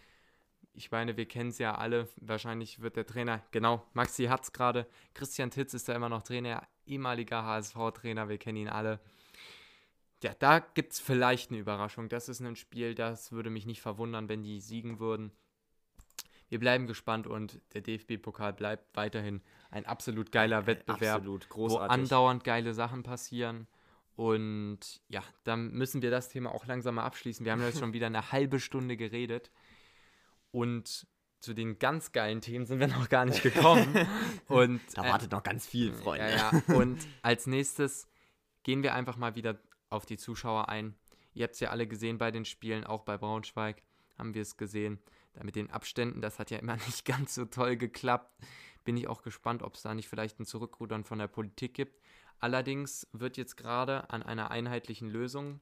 Ich meine, wir kennen es ja alle. Wahrscheinlich wird der Trainer, genau, Maxi hat es gerade. Christian Titz ist da immer noch Trainer, ehemaliger HSV-Trainer, wir kennen ihn alle. Ja, da gibt es vielleicht eine Überraschung. Das ist ein Spiel, das würde mich nicht verwundern, wenn die siegen würden. Wir bleiben gespannt und der DFB-Pokal bleibt weiterhin ein absolut geiler Wettbewerb Absolut, wo andauernd geile Sachen passieren. Und ja, dann müssen wir das Thema auch langsam mal abschließen. Wir haben jetzt schon wieder eine halbe Stunde geredet. Und zu den ganz geilen Themen sind wir noch gar nicht gekommen. Und, da äh, wartet noch ganz viel, Freunde. ja, ja. Und als nächstes gehen wir einfach mal wieder auf die Zuschauer ein. Ihr habt es ja alle gesehen bei den Spielen, auch bei Braunschweig haben wir es gesehen. Da mit den Abständen, das hat ja immer nicht ganz so toll geklappt. Bin ich auch gespannt, ob es da nicht vielleicht ein Zurückrudern von der Politik gibt. Allerdings wird jetzt gerade an einer einheitlichen Lösung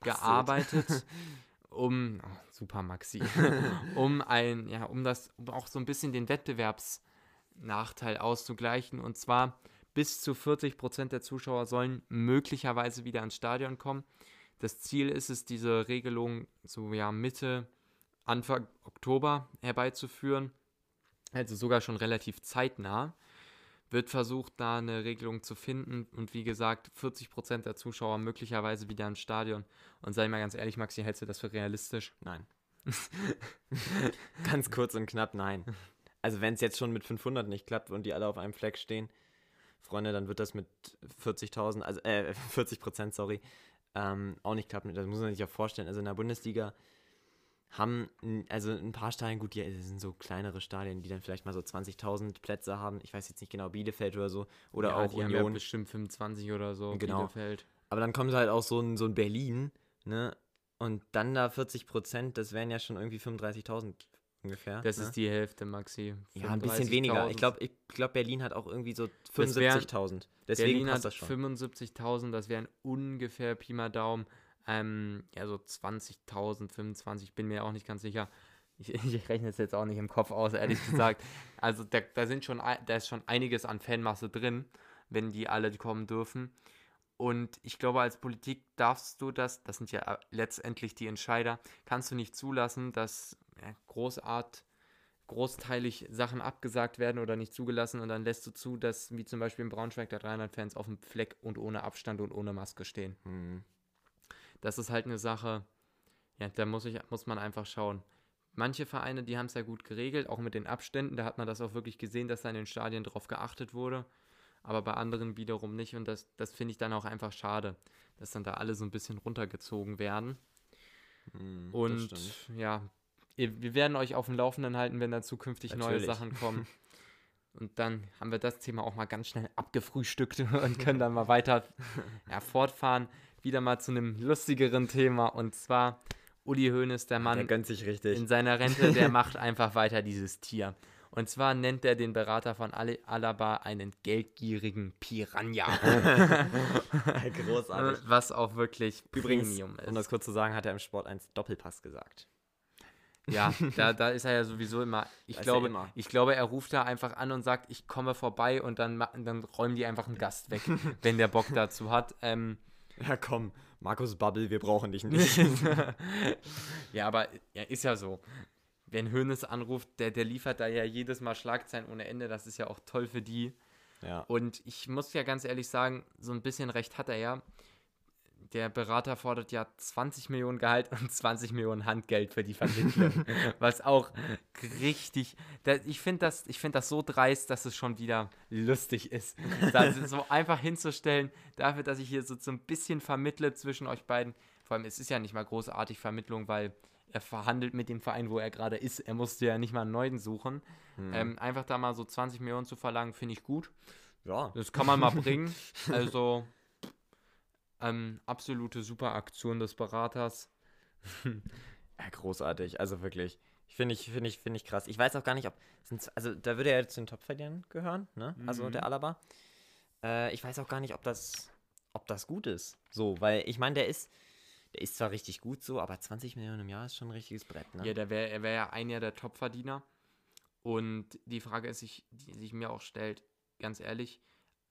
gearbeitet, um oh, super Maxi, um ein ja, um das um auch so ein bisschen den Wettbewerbsnachteil auszugleichen und zwar bis zu 40 Prozent der Zuschauer sollen möglicherweise wieder ins Stadion kommen. Das Ziel ist es, diese Regelung so ja Mitte Anfang Oktober herbeizuführen, also sogar schon relativ zeitnah. Wird versucht, da eine Regelung zu finden. Und wie gesagt, 40% der Zuschauer möglicherweise wieder im Stadion. Und sei mal ganz ehrlich, Maxi, hältst du das für realistisch? Nein. ganz kurz und knapp, nein. Also wenn es jetzt schon mit 500 nicht klappt und die alle auf einem Fleck stehen, Freunde, dann wird das mit 40.000, also äh, 40 Prozent, sorry, ähm, auch nicht klappen. Das muss man sich ja vorstellen. Also in der Bundesliga haben also ein paar Stadien, gut, die sind so kleinere Stadien, die dann vielleicht mal so 20.000 Plätze haben. Ich weiß jetzt nicht genau, Bielefeld oder so. Oder ja, auch die Union. Haben ja bestimmt 25 oder so, genau. Bielefeld. Aber dann kommt halt auch so ein, so ein Berlin, ne? Und dann da 40 Prozent, das wären ja schon irgendwie 35.000 ungefähr. Das ne? ist die Hälfte, Maxi. Ja, ein bisschen weniger. Ich glaube, ich glaub, Berlin hat auch irgendwie so 75.000. Deswegen Berlin passt das schon. 75.000, das wären ungefähr Pi mal Daumen ähm, ja, so 20.000, 25, bin mir auch nicht ganz sicher. Ich, ich rechne es jetzt auch nicht im Kopf aus, ehrlich gesagt. Also da, da, sind schon, da ist schon einiges an Fanmasse drin, wenn die alle kommen dürfen. Und ich glaube, als Politik darfst du das, das sind ja letztendlich die Entscheider, kannst du nicht zulassen, dass ja, großart, großteilig Sachen abgesagt werden oder nicht zugelassen und dann lässt du zu, dass wie zum Beispiel in Braunschweig da 300 Fans auf dem Fleck und ohne Abstand und ohne Maske stehen. Mhm das ist halt eine Sache, ja, da muss, ich, muss man einfach schauen. Manche Vereine, die haben es ja gut geregelt, auch mit den Abständen, da hat man das auch wirklich gesehen, dass da in den Stadien drauf geachtet wurde, aber bei anderen wiederum nicht und das, das finde ich dann auch einfach schade, dass dann da alle so ein bisschen runtergezogen werden. Hm, und ja, wir werden euch auf dem Laufenden halten, wenn da zukünftig Natürlich. neue Sachen kommen. Und dann haben wir das Thema auch mal ganz schnell abgefrühstückt und können dann mal weiter ja, fortfahren wieder mal zu einem lustigeren Thema und zwar Uli Hoeneß, der Mann. Der gönnt sich richtig. In seiner Rente, der macht einfach weiter dieses Tier. Und zwar nennt er den Berater von Alaba einen geldgierigen Piranha. Großartig. Was auch wirklich Übrigens, Premium ist. Um das kurz zu sagen, hat er im Sport 1 Doppelpass gesagt. Ja, da, da ist er ja sowieso immer. Ich glaube, immer. ich glaube, er ruft da einfach an und sagt, ich komme vorbei und dann, dann räumen die einfach einen Gast weg, wenn der Bock dazu hat. Ähm, Ja, komm, Markus Bubble, wir brauchen dich nicht. ja, aber ja, ist ja so. Wenn Hönes anruft, der, der liefert da ja jedes Mal Schlagzeilen ohne Ende. Das ist ja auch toll für die. Ja. Und ich muss ja ganz ehrlich sagen, so ein bisschen recht hat er ja der Berater fordert ja 20 Millionen Gehalt und 20 Millionen Handgeld für die Vermittlung. was auch richtig. ich finde das, find das so dreist, dass es schon wieder lustig ist. Das so einfach hinzustellen, dafür, dass ich hier so, so ein bisschen vermittle zwischen euch beiden. Vor allem, es ist ja nicht mal großartig Vermittlung, weil er verhandelt mit dem Verein, wo er gerade ist. Er musste ja nicht mal einen neuen suchen. Hm. Ähm, einfach da mal so 20 Millionen zu verlangen, finde ich gut. Ja. Das kann man mal bringen. Also ähm, absolute Superaktion des Beraters. ja, großartig, also wirklich. Finde ich, finde ich, finde ich krass. Ich weiß auch gar nicht, ob. Also, da würde er zu den Topverdienern gehören, ne? Also mhm. der Alaba. Äh, ich weiß auch gar nicht, ob das, ob das gut ist. So, weil ich meine, der ist. Der ist zwar richtig gut so, aber 20 Millionen im Jahr ist schon ein richtiges Brett, ne? Ja, der wär, er wäre ja ein Jahr der Topverdiener. Und die Frage ist, die sich mir auch stellt, ganz ehrlich,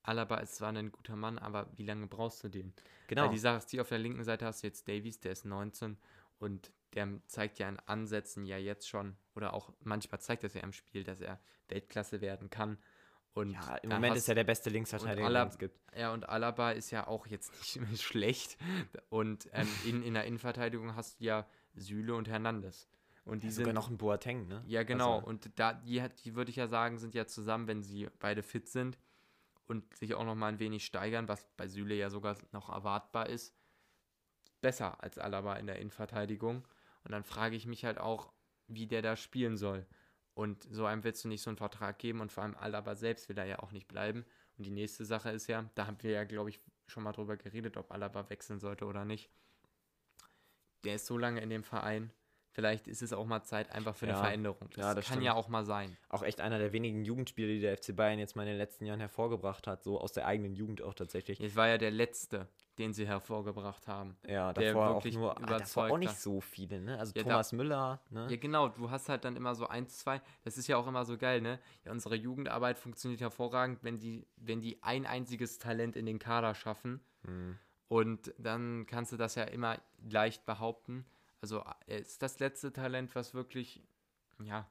Alaba ist zwar ein guter Mann, aber wie lange brauchst du den? Genau. Weil die Sache ist, die auf der linken Seite hast du jetzt Davies, der ist 19 und der zeigt ja in Ansätzen ja jetzt schon, oder auch manchmal zeigt das ja im Spiel, dass er Weltklasse werden kann. Und ja, im Moment ist er der beste Linksverteidiger, den es gibt. Ja, und Alaba ist ja auch jetzt nicht schlecht. Und ähm, in, in der Innenverteidigung hast du ja Süle und Hernandez. Und die ja, sogar sind noch ein Boateng, ne? Ja, genau. Also. Und da, die, die würde ich ja sagen, sind ja zusammen, wenn sie beide fit sind, und sich auch noch mal ein wenig steigern, was bei Süle ja sogar noch erwartbar ist, besser als Alaba in der Innenverteidigung. Und dann frage ich mich halt auch, wie der da spielen soll. Und so einem willst du nicht so einen Vertrag geben und vor allem Alaba selbst will da ja auch nicht bleiben. Und die nächste Sache ist ja, da haben wir ja, glaube ich, schon mal drüber geredet, ob Alaba wechseln sollte oder nicht. Der ist so lange in dem Verein vielleicht ist es auch mal Zeit einfach für eine Veränderung. Das, ja, das kann stimmt. ja auch mal sein. Auch echt einer der wenigen Jugendspieler, die der FC Bayern jetzt mal in den letzten Jahren hervorgebracht hat, so aus der eigenen Jugend auch tatsächlich. Es war ja der letzte, den sie hervorgebracht haben. Ja, davor auch nur ah, davor auch nicht so viele, ne? Also ja, Thomas da, Müller, ne? Ja, genau, du hast halt dann immer so eins, zwei, das ist ja auch immer so geil, ne? Ja, unsere Jugendarbeit funktioniert hervorragend, wenn die, wenn die ein einziges Talent in den Kader schaffen. Hm. Und dann kannst du das ja immer leicht behaupten. Also er ist das letzte Talent, was wirklich, ja,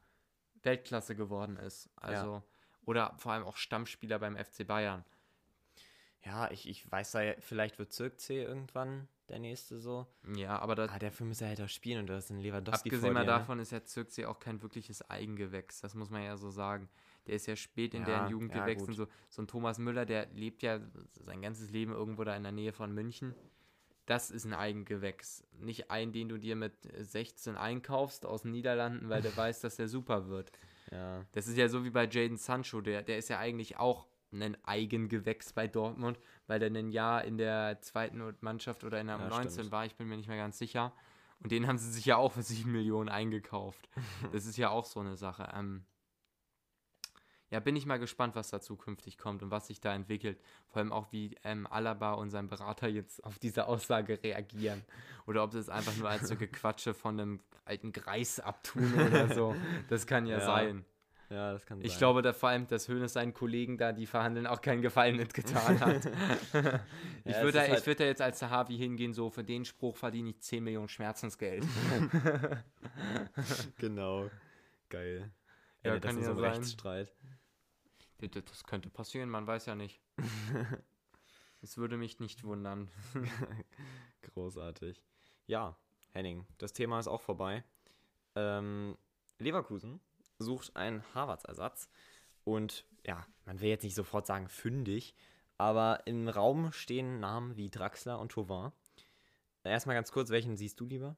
Weltklasse geworden ist. Also, ja. Oder vor allem auch Stammspieler beim FC Bayern. Ja, ich, ich weiß da, ja, vielleicht wird Zirkzee irgendwann der nächste so. Ja, aber das, Ah, dafür muss er halt auch spielen und du hast einen Lewandowski abgesehen mal ne? davon ist ja Zirkzee auch kein wirkliches Eigengewächs. Das muss man ja so sagen. Der ist ja spät in Ja, deren Jugend ja, gewechselt. gut. so, so ein Thomas Müller, der lebt ja sein ganzes Leben irgendwo da in der Nähe von München. Das ist ein Eigengewächs. Nicht ein, den du dir mit 16 einkaufst aus den Niederlanden, weil du weißt, dass der super wird. Ja. Das ist ja so wie bei Jaden Sancho, der, der ist ja eigentlich auch ein Eigengewächs bei Dortmund, weil der ein Jahr in der zweiten Mannschaft oder in der Ja, 19 stimmt. war, ich bin mir nicht mehr ganz sicher. Und den haben sie sich ja auch für 7 Millionen eingekauft. Das ist ja auch so eine Sache. Ähm, ja, bin ich mal gespannt, was da zukünftig kommt und was sich da entwickelt. Vor allem auch, wie ähm, Alaba und sein Berater jetzt auf diese Aussage reagieren. Oder ob sie es einfach nur als so Gequatsche von einem alten Greis abtun oder so. Das kann ja, Ja. sein. Ja, das kann Ich sein. glaube da vor allem, dass Hönes seinen Kollegen da, die verhandeln, auch keinen Gefallen mitgetan hat. ich es würde da, halt- ich würd da jetzt als Sahavi hingehen, so für den Spruch verdiene ich 10 Millionen Schmerzensgeld. Genau. Geil. Ja, Endet das so ja einem sein. Rechtsstreit. Das könnte passieren, man weiß ja nicht. Es würde mich nicht wundern. Großartig. Ja, Henning, das Thema ist auch vorbei. Ähm, Leverkusen sucht einen Harvards-Ersatz. Und ja, man will jetzt nicht sofort sagen fündig, aber im Raum stehen Namen wie Draxler und Tauvin. Erstmal ganz kurz, welchen siehst du lieber?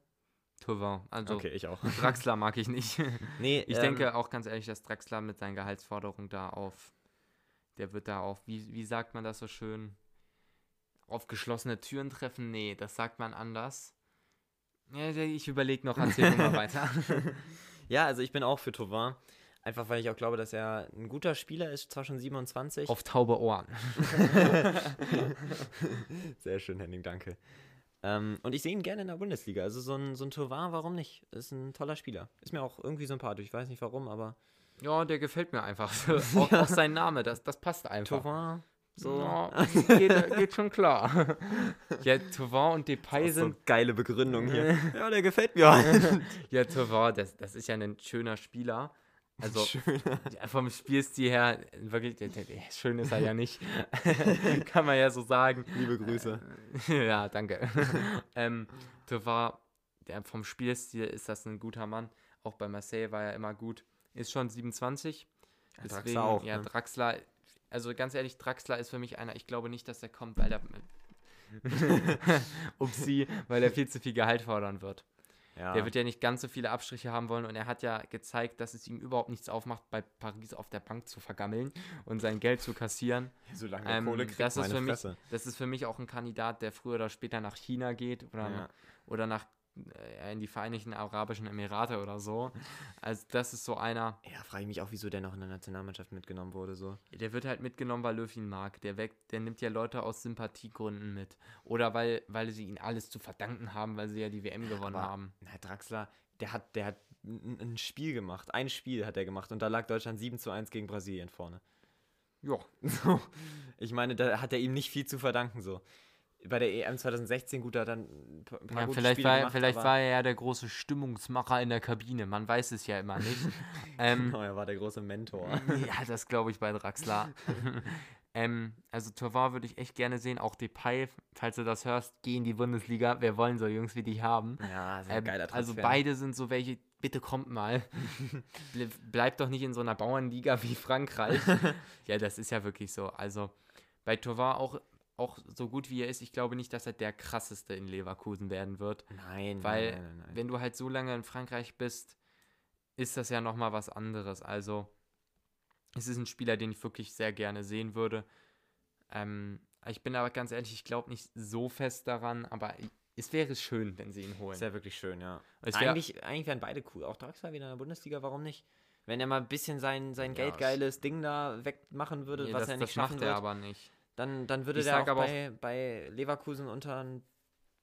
Tauvin, also Okay, ich auch. Draxler mag ich nicht. Nee, Ich ähm, denke auch ganz ehrlich, dass Draxler mit seinen Gehaltsforderungen da auf, der wird da auf, wie, wie sagt man das so schön, auf geschlossene Türen treffen? Nee, das sagt man anders. Ja, ich überlege noch, erzähl mal weiter. Ja, also ich bin auch für Tauvin. Einfach weil ich auch glaube, dass er ein guter Spieler ist, zwar schon 27. Auf taube Ohren. Sehr schön, Henning, danke. Ähm, und ich sehe ihn gerne in der Bundesliga. Also so ein, so ein Tauvin, warum nicht? Ist ein toller Spieler. Ist mir auch irgendwie sympathisch. Ich weiß nicht warum, aber Ja, der gefällt mir einfach. auch, auch sein Name, das, das passt einfach. Tauvin, so. Ja, geht, geht schon klar. Ja, Tauvin und Depay Das ist so sind eine geile Begründung hier. ja, der gefällt mir. Ja, Tauvin, das, das ist ja ein schöner Spieler. Also Schön. ja, vom Spielstil her, wirklich, schön ist er ja nicht. Kann man ja so sagen. Liebe Grüße. ja, danke. ähm, Tauvin, der, vom Spielstil ist das ein guter Mann. Auch bei Marseille war er immer gut. Ist schon 27. Ja, Draxler auch, ja, ne? Draxler, also ganz ehrlich, Draxler ist für mich einer, ich glaube nicht, dass er kommt, weil er. Upsi, weil er viel zu viel Gehalt fordern wird. Ja. Der wird ja nicht ganz so viele Abstriche haben wollen und er hat ja gezeigt, dass es ihm überhaupt nichts aufmacht, bei Paris auf der Bank zu vergammeln und sein Geld zu kassieren. Solange Ähm, das, ist für mich, das ist für mich auch ein Kandidat, der früher oder später nach China geht oder, Ja. oder nach in die Vereinigten Arabischen Emirate oder so. Also das ist so einer, Ja, frage ich mich auch, wieso der noch in der Nationalmannschaft mitgenommen wurde. So. der wird halt mitgenommen, weil Löw ihn mag. Der, weg, der nimmt ja Leute aus Sympathiegründen mit. Oder weil, weil sie ihn alles zu verdanken haben, weil sie ja die WM gewonnen Aber- haben. Na, Draxler, der hat, der hat ein, ein Spiel gemacht. Ein Spiel hat er gemacht und da lag Deutschland 7 zu 1 gegen Brasilien vorne. Ja, So, ich meine, da hat er ihm nicht viel zu verdanken. So. Bei der EM 2016, gut, da er ein paar, Ja, gute vielleicht Spiele war, gemacht, vielleicht war er ja der große Stimmungsmacher in der Kabine. Man weiß es ja immer nicht. ähm, Genau, er war der große Mentor. ja, das glaube ich bei Draxler. ähm, also Torvar würde ich echt gerne sehen. Auch Depay, falls du das hörst, geh in die Bundesliga. Wir wollen so Jungs wie dich haben. Ja, ist ein Ähm, geiler Transfer. also beide sind so welche, bitte kommt mal. Ble bleibt doch nicht in so einer Bauernliga wie Frankreich. ja, das ist ja wirklich so. Also bei Tovar auch, auch so gut wie er ist, ich glaube nicht, dass er der krasseste in Leverkusen werden wird. Nein, Weil, nein, nein, nein, wenn du halt so lange in Frankreich bist, ist das ja nochmal was anderes. Also, es ist ein Spieler, den ich wirklich sehr gerne sehen würde. Ähm, ich bin aber ganz ehrlich, ich glaube nicht so fest daran, aber es wäre schön, wenn sie ihn holen. Ist ja wirklich schön, ja. Wär- Eigentlich, eigentlich wären beide cool. Auch Draxler wieder in der Bundesliga, warum nicht? Wenn er mal ein bisschen sein, sein Ja, geldgeiles Ding da wegmachen würde, Nee, was das, er nicht das schaffen macht er wird, aber nicht. Dann, dann würde Ich der auch aber auch- bei, bei Leverkusen unter ein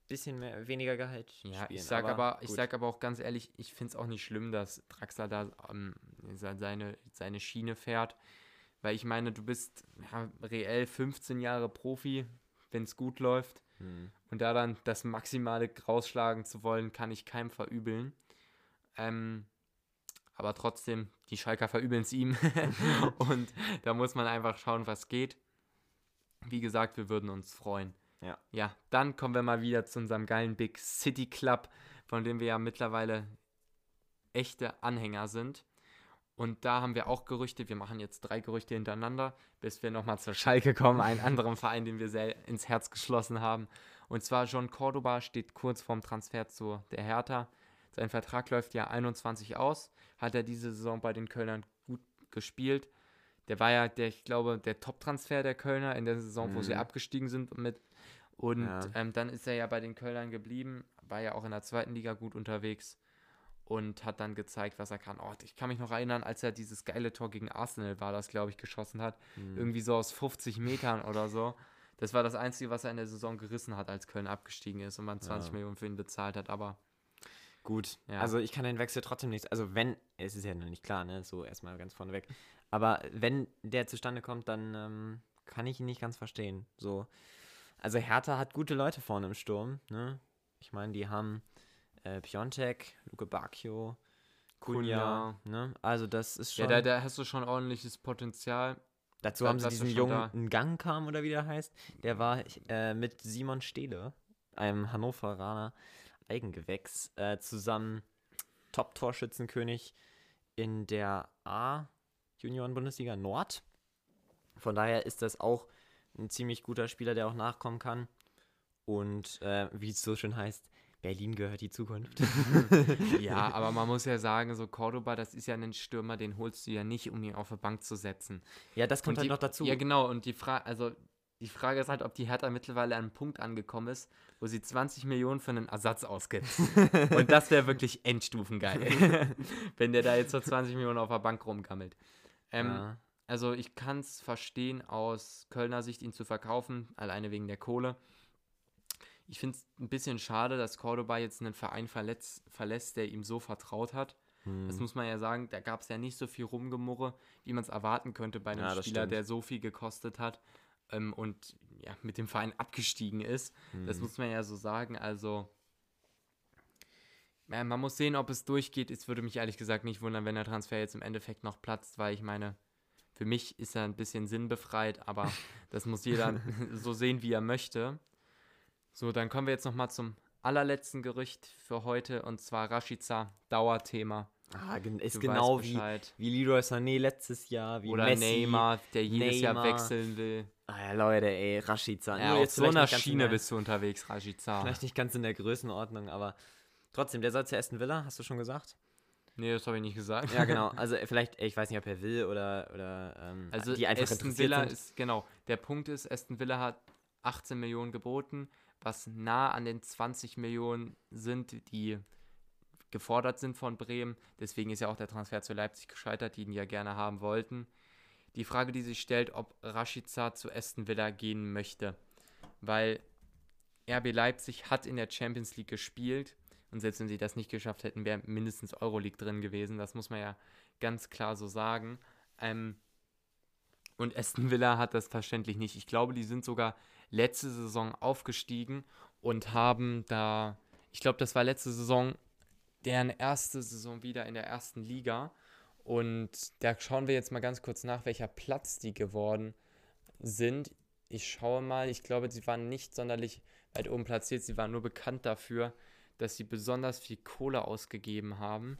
bisschen mehr, weniger Gehalt Ja, spielen. ich sag aber, ich gut. sag aber auch ganz ehrlich, ich finde es auch nicht schlimm, dass Draxler da ähm, se- seine, seine Schiene fährt. Weil ich meine, du bist ja, reell 15 Jahre Profi, wenn es gut läuft. Hm. Und da dann das Maximale rausschlagen zu wollen, kann ich keinem verübeln. Ähm, Aber trotzdem, die Schalker verübeln es ihm. und da muss man einfach schauen, was geht. Wie gesagt, wir würden uns freuen. Ja. Ja, dann kommen wir mal wieder zu unserem geilen Big City Club, von dem wir ja mittlerweile echte Anhänger sind. Und da haben wir auch Gerüchte. Wir machen jetzt drei Gerüchte hintereinander, bis wir nochmal zur Schalke kommen, einen anderen Verein, den wir sehr ins Herz geschlossen haben. Und zwar John Cordoba steht kurz vorm Transfer zu der Hertha. Sein Vertrag läuft ja 21 aus. Hat er diese Saison bei den Kölnern gut gespielt. Der war ja, der, ich glaube, der Top-Transfer der Kölner in der Saison, wo Mhm. sie abgestiegen sind mit. Und Ja. ähm, dann ist er ja bei den Kölnern geblieben, war ja auch in der zweiten Liga gut unterwegs und hat dann gezeigt, was er kann. Oh, ich kann mich noch erinnern, als er dieses geile Tor gegen Arsenal war, das glaube ich geschossen hat, Mhm. irgendwie so aus 50 Metern oder so. Das war das Einzige, was er in der Saison gerissen hat, als Köln abgestiegen ist und man 20 Ja. Millionen für ihn bezahlt hat. Aber Gut, Ja. also ich kann den Wechsel trotzdem nicht, also wenn, es ist ja noch nicht klar, ne, so erstmal ganz vorneweg, aber wenn der zustande kommt, dann ähm, kann ich ihn nicht ganz verstehen, so. Also Hertha hat gute Leute vorne im Sturm, ne, ich meine, die haben äh, Piontek, Luke Bacchio, Kunja, ne, also das ist ja, schon, da, da hast du schon ordentliches Potenzial. dazu da- haben sie diesen jungen Gang kam oder wie der heißt, der war äh, mit Simon Stehle, einem Hannoveraner Eigengewächs, äh, zusammen Top-Torschützenkönig in der A-Junioren-Bundesliga Nord. Von daher ist das auch ein ziemlich guter Spieler, der auch nachkommen kann. Und äh, wie es so schön heißt, Berlin gehört die Zukunft. Ja, aber man muss ja sagen, so Cordoba, das ist ja ein Stürmer, den holst du ja nicht, um ihn auf die Bank zu setzen. ja, das kommt Und halt die, noch dazu. Ja, genau. Und die Frage, also die Frage ist halt, ob die Hertha mittlerweile an einen Punkt angekommen ist, wo sie 20 Millionen für einen Ersatz ausgibt. Und das wäre wirklich endstufengeil, wenn der da jetzt so 20 Millionen auf der Bank rumgammelt. Ähm, ja. Also ich kann es verstehen, aus Kölner Sicht ihn zu verkaufen, alleine wegen der Kohle. Ich finde es ein bisschen schade, dass Cordoba jetzt einen Verein verletz, verlässt, der ihm so vertraut hat. Hm. Das muss man ja sagen, da gab es ja nicht so viel Rumgemurre, wie man es erwarten könnte bei einem Ja, das Spieler, stimmt. der so viel gekostet hat ähm, und ja, mit dem Verein abgestiegen ist. Das Hm. muss man ja so sagen. Also, ja, man muss sehen, ob es durchgeht. Es würde mich ehrlich gesagt nicht wundern, wenn der Transfer jetzt im Endeffekt noch platzt, weil ich meine, für mich ist er ein bisschen sinnbefreit, aber das muss jeder so sehen, wie er möchte. So, dann kommen wir jetzt nochmal zum allerletzten Gerücht für heute und zwar Rashica, Dauerthema. Ah, ist Du genau wie, wie Leroy Sané letztes Jahr, wie Oder Messi. Neymar, der jedes Jahr Neymar. wechseln will. Ah, ja, Leute, ey, Rashica. Ja, Nur auf jetzt so einer Schiene bist du unterwegs, Rashica. Vielleicht nicht ganz in der Größenordnung, aber trotzdem, der soll zu Aston Villa, hast du schon gesagt? Nee, das habe ich nicht gesagt. Ja, genau. Also vielleicht, ich weiß nicht, ob er will oder, oder ähm, Also die einfach Aston Villa sind. ist, genau, der Punkt ist, Aston Villa hat 18 Millionen geboten, was nah an den 20 Millionen sind, die gefordert sind von Bremen. Deswegen ist ja auch der Transfer zu Leipzig gescheitert, die ihn ja gerne haben wollten. Die Frage, die sich stellt, ob Rashica zu Aston Villa gehen möchte. Weil RB Leipzig hat in der Champions League gespielt und selbst wenn sie das nicht geschafft hätten, wäre mindestens Euroleague drin gewesen. Das muss man ja ganz klar so sagen. Ähm, und Aston Villa hat das verständlich nicht. Ich glaube, die sind sogar letzte Saison aufgestiegen und haben da, ich glaube, das war letzte Saison deren erste Saison wieder in der ersten Liga. Und da schauen wir jetzt mal ganz kurz nach, welcher Platz die geworden sind. Ich schaue mal, ich glaube, sie waren nicht sonderlich weit oben platziert. Sie waren nur bekannt dafür, dass sie besonders viel Kohle ausgegeben haben.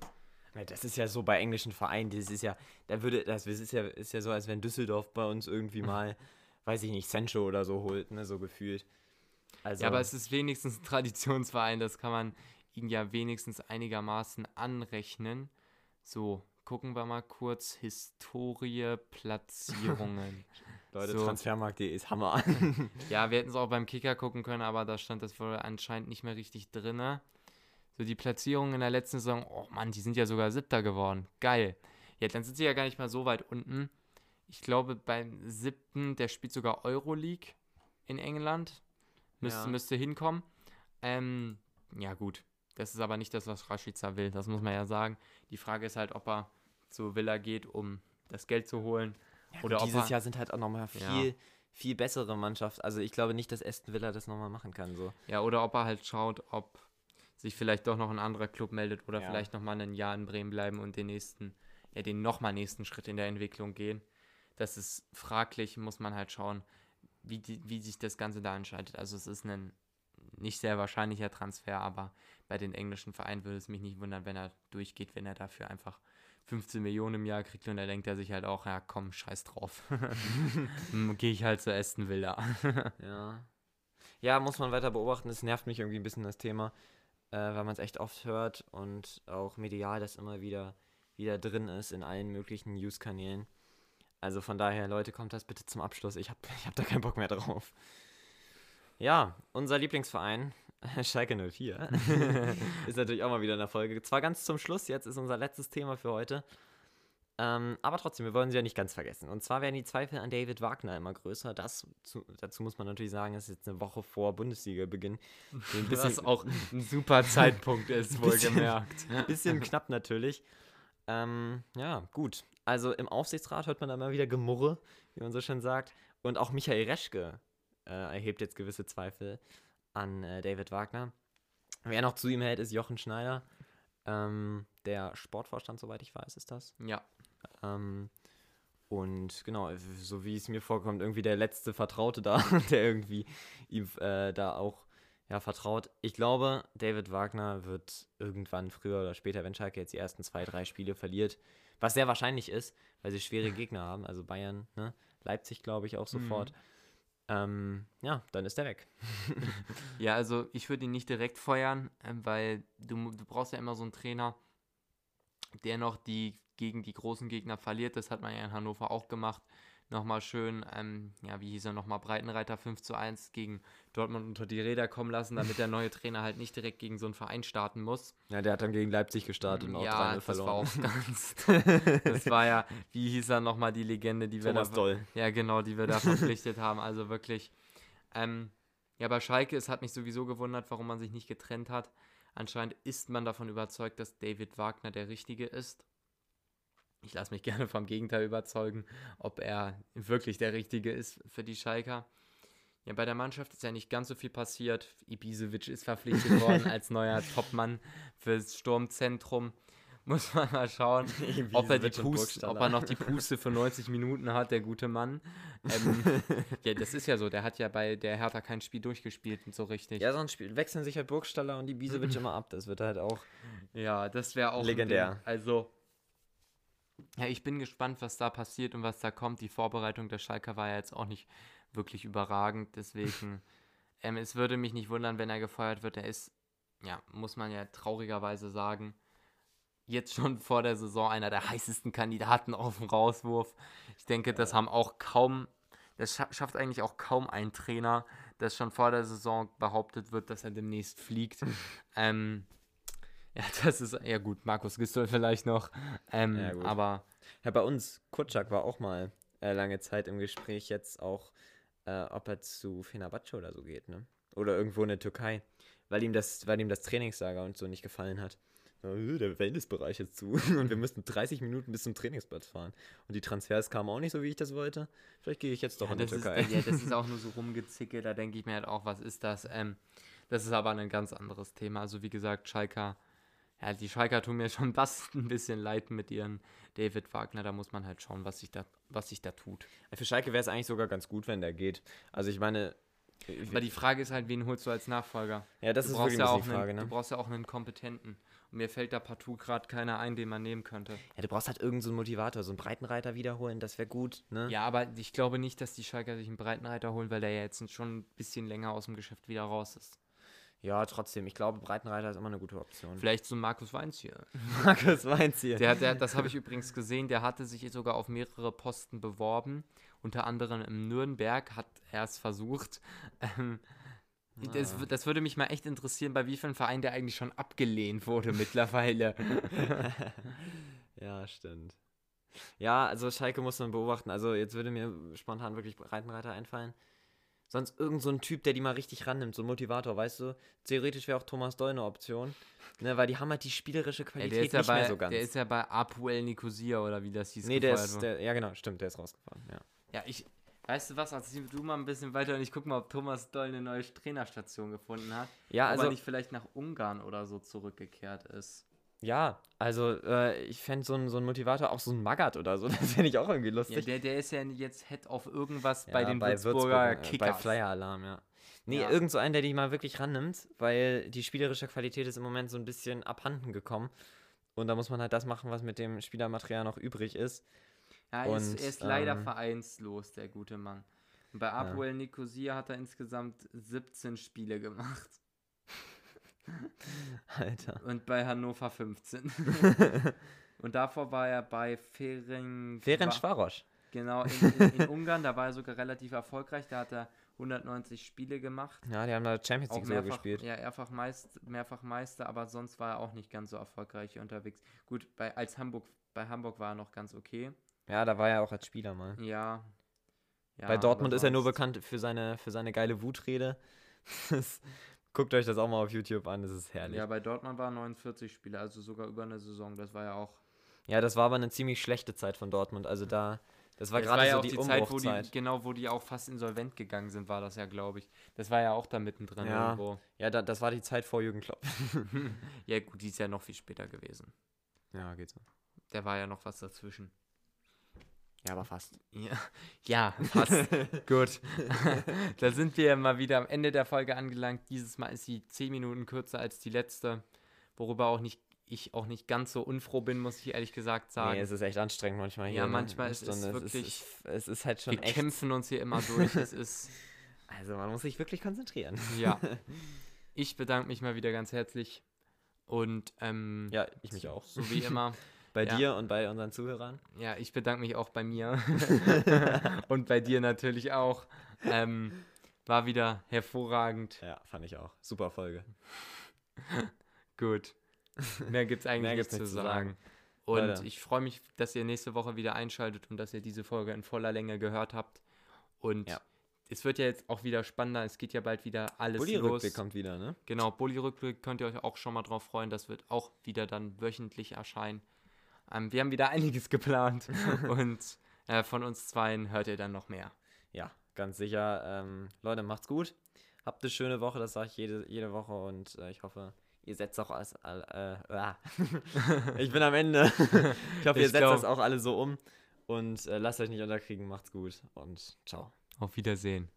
Das ist ja so bei englischen Vereinen, das ist ja, da würde, das ist ja, ist ja so, als wenn Düsseldorf bei uns irgendwie mal, weiß ich nicht, Sancho oder so holt, ne, so gefühlt. Also, Ja, aber es ist wenigstens ein Traditionsverein, das kann man ihnen ja wenigstens einigermaßen anrechnen. So, gucken wir mal kurz. Historie, Platzierungen. Leute, so. Transfermarkt.de ist Hammer. ja, wir hätten es auch beim Kicker gucken können, aber da stand das wohl anscheinend nicht mehr richtig drin. So, die Platzierungen in der letzten Saison, oh Mann, die sind ja sogar Siebter geworden. Geil. Ja, dann sind sie ja gar nicht mal so weit unten. Ich glaube, beim siebten, der spielt sogar Euroleague in England. Müsste, Ja. müsste hinkommen. Ähm, ja, gut. Das ist aber nicht das, was Rashica will. Das muss man ja sagen. Die Frage ist halt, ob er zu Villa geht, um das Geld zu holen. Oder ob dieses Jahr sind halt auch nochmal viel, Ja. viel bessere Mannschaft. Also ich glaube nicht, dass Aston Villa das nochmal machen kann. So. Ja, oder ob er halt schaut, ob sich vielleicht doch noch ein anderer Club meldet oder Ja. vielleicht nochmal ein Jahr in Bremen bleiben und den nächsten, ja, den nochmal nächsten Schritt in der Entwicklung gehen. Das ist fraglich, muss man halt schauen, wie, die, wie sich das Ganze da entscheidet. Also es ist ein nicht sehr wahrscheinlicher Transfer, aber bei den englischen Vereinen würde es mich nicht wundern, wenn er durchgeht, wenn er dafür einfach 15 Millionen im Jahr kriegt und da denkt er sich halt auch, ja komm, scheiß drauf. Gehe ich halt zu Aston Villa. Ja. Ja, muss man weiter beobachten. Es nervt mich irgendwie ein bisschen das Thema, äh, weil man es echt oft hört und auch medial das immer wieder, wieder drin ist in allen möglichen News-Kanälen. Also von daher, Leute, kommt das bitte zum Abschluss. Ich habe ich hab da keinen Bock mehr drauf. Ja, unser Lieblingsverein, Schalke 04, ist natürlich auch mal wieder in der Folge. Zwar ganz zum Schluss, jetzt ist unser letztes Thema für heute. Ähm, aber trotzdem, wir wollen sie ja nicht ganz vergessen. Und zwar werden die Zweifel an David Wagner immer größer. Das zu, dazu muss man natürlich sagen, es ist jetzt eine Woche vor Bundesliga-Beginn. Was auch ein super Zeitpunkt ist, Bisschen- wohlgemerkt. bisschen knapp natürlich. Ähm, ja, gut. Also im Aufsichtsrat hört man da immer wieder Gemurre, wie man so schön sagt. Und auch Michael Reschke äh, erhebt jetzt gewisse Zweifel an äh, David Wagner. Wer noch zu ihm hält, ist Jochen Schneider. Ähm, der Sportvorstand, soweit ich weiß, ist das. Ja, Ähm, und genau, so wie es mir vorkommt, irgendwie der letzte Vertraute da, der irgendwie ihm äh, da auch ja, vertraut. Ich glaube, David Wagner wird irgendwann früher oder später, wenn Schalke jetzt die ersten zwei, drei Spiele verliert, was sehr wahrscheinlich ist, weil sie schwere Gegner haben, also Bayern, ne? Leipzig glaube ich auch sofort. Ähm, ja, dann ist er weg. Ja, also ich würde ihn nicht direkt feuern, ähm, weil du, du brauchst ja immer so einen Trainer, der noch die gegen die großen Gegner verliert. Das hat man ja in Hannover auch gemacht. Nochmal schön, ähm, ja, wie hieß er nochmal, Breitenreiter 5 zu 1 gegen Dortmund unter die Räder kommen lassen, damit der neue Trainer halt nicht direkt gegen so einen Verein starten muss. Ja, der hat dann gegen Leipzig gestartet und auch ja, 3-0 das war verloren. auch ganz. das war ja, wie hieß er nochmal, die Legende, die wir Thomas da Doll. ja, genau, die wir da verpflichtet haben. Also wirklich. Ähm, ja, bei Schalke, es hat mich sowieso gewundert, warum man sich nicht getrennt hat. Anscheinend ist man davon überzeugt, dass David Wagner der Richtige ist. Ich lasse mich gerne vom Gegenteil überzeugen, ob er wirklich der Richtige ist für die Schalker. Ja, bei der Mannschaft ist ja nicht ganz so viel passiert. Ibisevic ist verpflichtet worden als neuer Topmann fürs Sturmzentrum. Muss man mal schauen, ob er, Ibisevic Puste, ob er noch die Puste für 90 Minuten hat, der gute Mann. Ähm, ja, das ist ja so. Der hat ja bei der Hertha kein Spiel durchgespielt und so richtig. Ja, sonst spiel- wechseln sich halt Burgstaller und die Bisevic immer ab. Das wird halt auch. Ja, das wäre auch Legendär. Ding. Also, ja, ich bin gespannt, was da passiert und was da kommt. Die Vorbereitung der Schalker war ja jetzt auch nicht wirklich überragend. Deswegen, ähm, es würde mich nicht wundern, wenn er gefeuert wird. Er ist, ja, muss man ja traurigerweise sagen, jetzt schon vor der Saison einer der heißesten Kandidaten auf den Rauswurf. Ich denke, das haben auch kaum, das scha schafft eigentlich auch kaum ein Trainer, das schon vor der Saison behauptet wird, dass er demnächst fliegt. ähm, ja, das ist, ja gut, Markus Gistol vielleicht noch. Ähm, Ja, gut. aber Ja, bei uns, Kutschak war auch mal äh, lange Zeit im Gespräch, jetzt auch, äh, ob er zu Fenerbahce oder so geht, ne? Oder irgendwo in der Türkei, weil ihm das, weil ihm das Trainingslager und so nicht gefallen hat. So, Der Wellnessbereich ist zu und wir müssten 30 Minuten bis zum Trainingsplatz fahren. Und die Transfers kamen auch nicht so, wie ich das wollte. Vielleicht gehe ich jetzt doch ja, in die das, ist, Türkei. ja, das ist auch nur so rumgezicke, da denke ich mir halt auch, was ist das? Ähm, das ist aber ein ganz anderes Thema. Also wie gesagt, Schalker, ja, die Schalker tun mir schon fast ein bisschen leid mit ihren David Wagner. Da muss man halt schauen, was sich da, was sich da tut. Für Schalke wäre es eigentlich sogar ganz gut, wenn der geht. Also ich meine, Aber die Frage ist halt, wen holst du als Nachfolger? ja, das du ist wirklich ja auch die Frage, einen, ne? Du brauchst ja auch einen Kompetenten. Und mir fällt da partout gerade keiner ein, den man nehmen könnte. Ja, du brauchst halt irgendeinen so einen Motivator, so einen Breitenreiter wiederholen, das wäre gut, ne? Ja, aber ich glaube nicht, dass die Schalker sich einen Breitenreiter holen, weil der ja jetzt schon ein bisschen länger aus dem Geschäft wieder raus ist. Ja, trotzdem. Ich glaube, Breitenreiter ist immer eine gute Option. Vielleicht so ein Markus Weinz hier. Markus Weinziel. Der, der, das habe ich übrigens gesehen, der hatte sich sogar auf mehrere Posten beworben. Unter anderem in Nürnberg hat er es versucht. Ähm, das, Ah. w- das würde mich mal echt interessieren, bei wie vielen Vereinen der eigentlich schon abgelehnt wurde mittlerweile. ja, stimmt. Ja, also Schalke muss man beobachten. Also jetzt würde mir spontan wirklich Breitenreiter einfallen. Sonst irgend so ein Typ, der die mal richtig rannimmt, so ein Motivator, weißt du? Theoretisch wäre auch Thomas Doll eine Option. Ne, weil die haben halt die spielerische Qualität der, ist ja nicht mehr bei, so ganz. der ist ja bei Apuel Nicosia oder wie das hieß. nee, der ist, der, ja genau, stimmt, der ist rausgefahren, ja. Ja, ich, Weißt du was, als du mal ein bisschen weiter und ich gucke mal, ob Thomas Doll eine neue Trainerstation gefunden hat. Ja, ob also er nicht vielleicht nach Ungarn oder so zurückgekehrt ist. Ja, also äh, ich fände so ein, so ein Motivator, auch so ein Magat oder so, das fände ich auch irgendwie Ja, lustig. der, der ist ja jetzt Head of irgendwas bei Ja, den bei Würzburger Würzburg, äh, Kickers. Bei Flyer Alarm, ja. Nee, Ja. irgend so einen, der dich mal wirklich rannimmt, weil die spielerische Qualität ist im Moment so ein bisschen abhanden gekommen. Und da muss man halt das machen, was mit dem Spielermaterial noch übrig ist. Ja, er ist, er ist leider ähm, vereinslos, der gute Mann. Und bei Apoel Nicosia hat er insgesamt 17 Spiele gemacht. Alter. Und bei Hannover 15. und davor war er bei Ferenc... Ferenc Schwarosch. Genau, in, in, in Ungarn, da war er sogar relativ erfolgreich. Da hat er 190 Spiele gemacht. Ja, die haben da Champions League mehrfach, gespielt. ja, mehrfach, Meist, mehrfach Meister, aber sonst war er auch nicht ganz so erfolgreich unterwegs. Gut, bei, als Hamburg, bei Hamburg war er noch ganz okay. Ja, da war er auch als Spieler mal. Ja. ja Bei Dortmund ist er nur bekannt für seine, für seine geile Wutrede. Guckt euch das auch mal auf YouTube an, das ist herrlich. Ja, Ja, bei Dortmund waren 49 Spiele, also sogar über eine Saison. Das war ja auch. das war aber eine ziemlich schlechte Zeit von Dortmund. Also da, das war gerade ja so die, die Zeit, wo die, genau, wo die auch fast insolvent gegangen sind, war das ja, glaube ich. Das war ja auch da mittendrin Ja. irgendwo. Ja, da, das war die Zeit vor Jürgen Klopp. Ja, gut, die ist ja noch viel später gewesen. Ja, geht so. Der war ja noch was dazwischen. Ja, aber fast. Ja, ja fast. Gut. da sind wir mal wieder am Ende der Folge angelangt. Dieses Mal ist sie 10 Minuten kürzer als die letzte, worüber auch nicht, ich auch nicht ganz so unfroh bin, muss ich ehrlich gesagt sagen. Nee, es ist echt anstrengend manchmal hier. Ja, ne? manchmal ist es wirklich- Es ist, es ist halt schon wir echt. kämpfen uns hier immer durch. es ist, Also man muss sich wirklich konzentrieren. ja. Ich bedanke mich mal wieder ganz herzlich. Und ähm, Ja, ich mich auch. so wie immer. Bei Ja. dir und bei unseren Zuhörern. Ja, ich bedanke mich auch bei mir. und bei dir natürlich auch. Ähm, war wieder hervorragend. Ja, fand ich auch. Super Folge. Gut. Mehr gibt es eigentlich Mehr nicht gibt's zu nicht zu sagen. sagen. Und Leute. ich freue mich, dass ihr nächste Woche wieder einschaltet und dass ihr diese Folge in voller Länge gehört habt. Und Ja. es wird ja jetzt auch wieder spannender. Es geht ja bald wieder alles los. Bulli-Rückblick kommt wieder, ne? Genau, Bulli-Rückblick könnt ihr euch auch schon mal drauf freuen. Das wird auch wieder dann wöchentlich erscheinen. Ähm, wir haben wieder einiges geplant und äh, von uns zweien hört ihr dann noch mehr. Ja, ganz sicher. Ähm, Leute, macht's gut. Habt eine schöne Woche, das sage ich jede, jede Woche und äh, ich hoffe, ihr setzt auch alles. All, äh, ah. ich bin am Ende. ich hoffe, ihr Ich setzt glaub- das auch alle so um und äh, lasst euch nicht unterkriegen. Macht's gut und ciao. Auf Wiedersehen.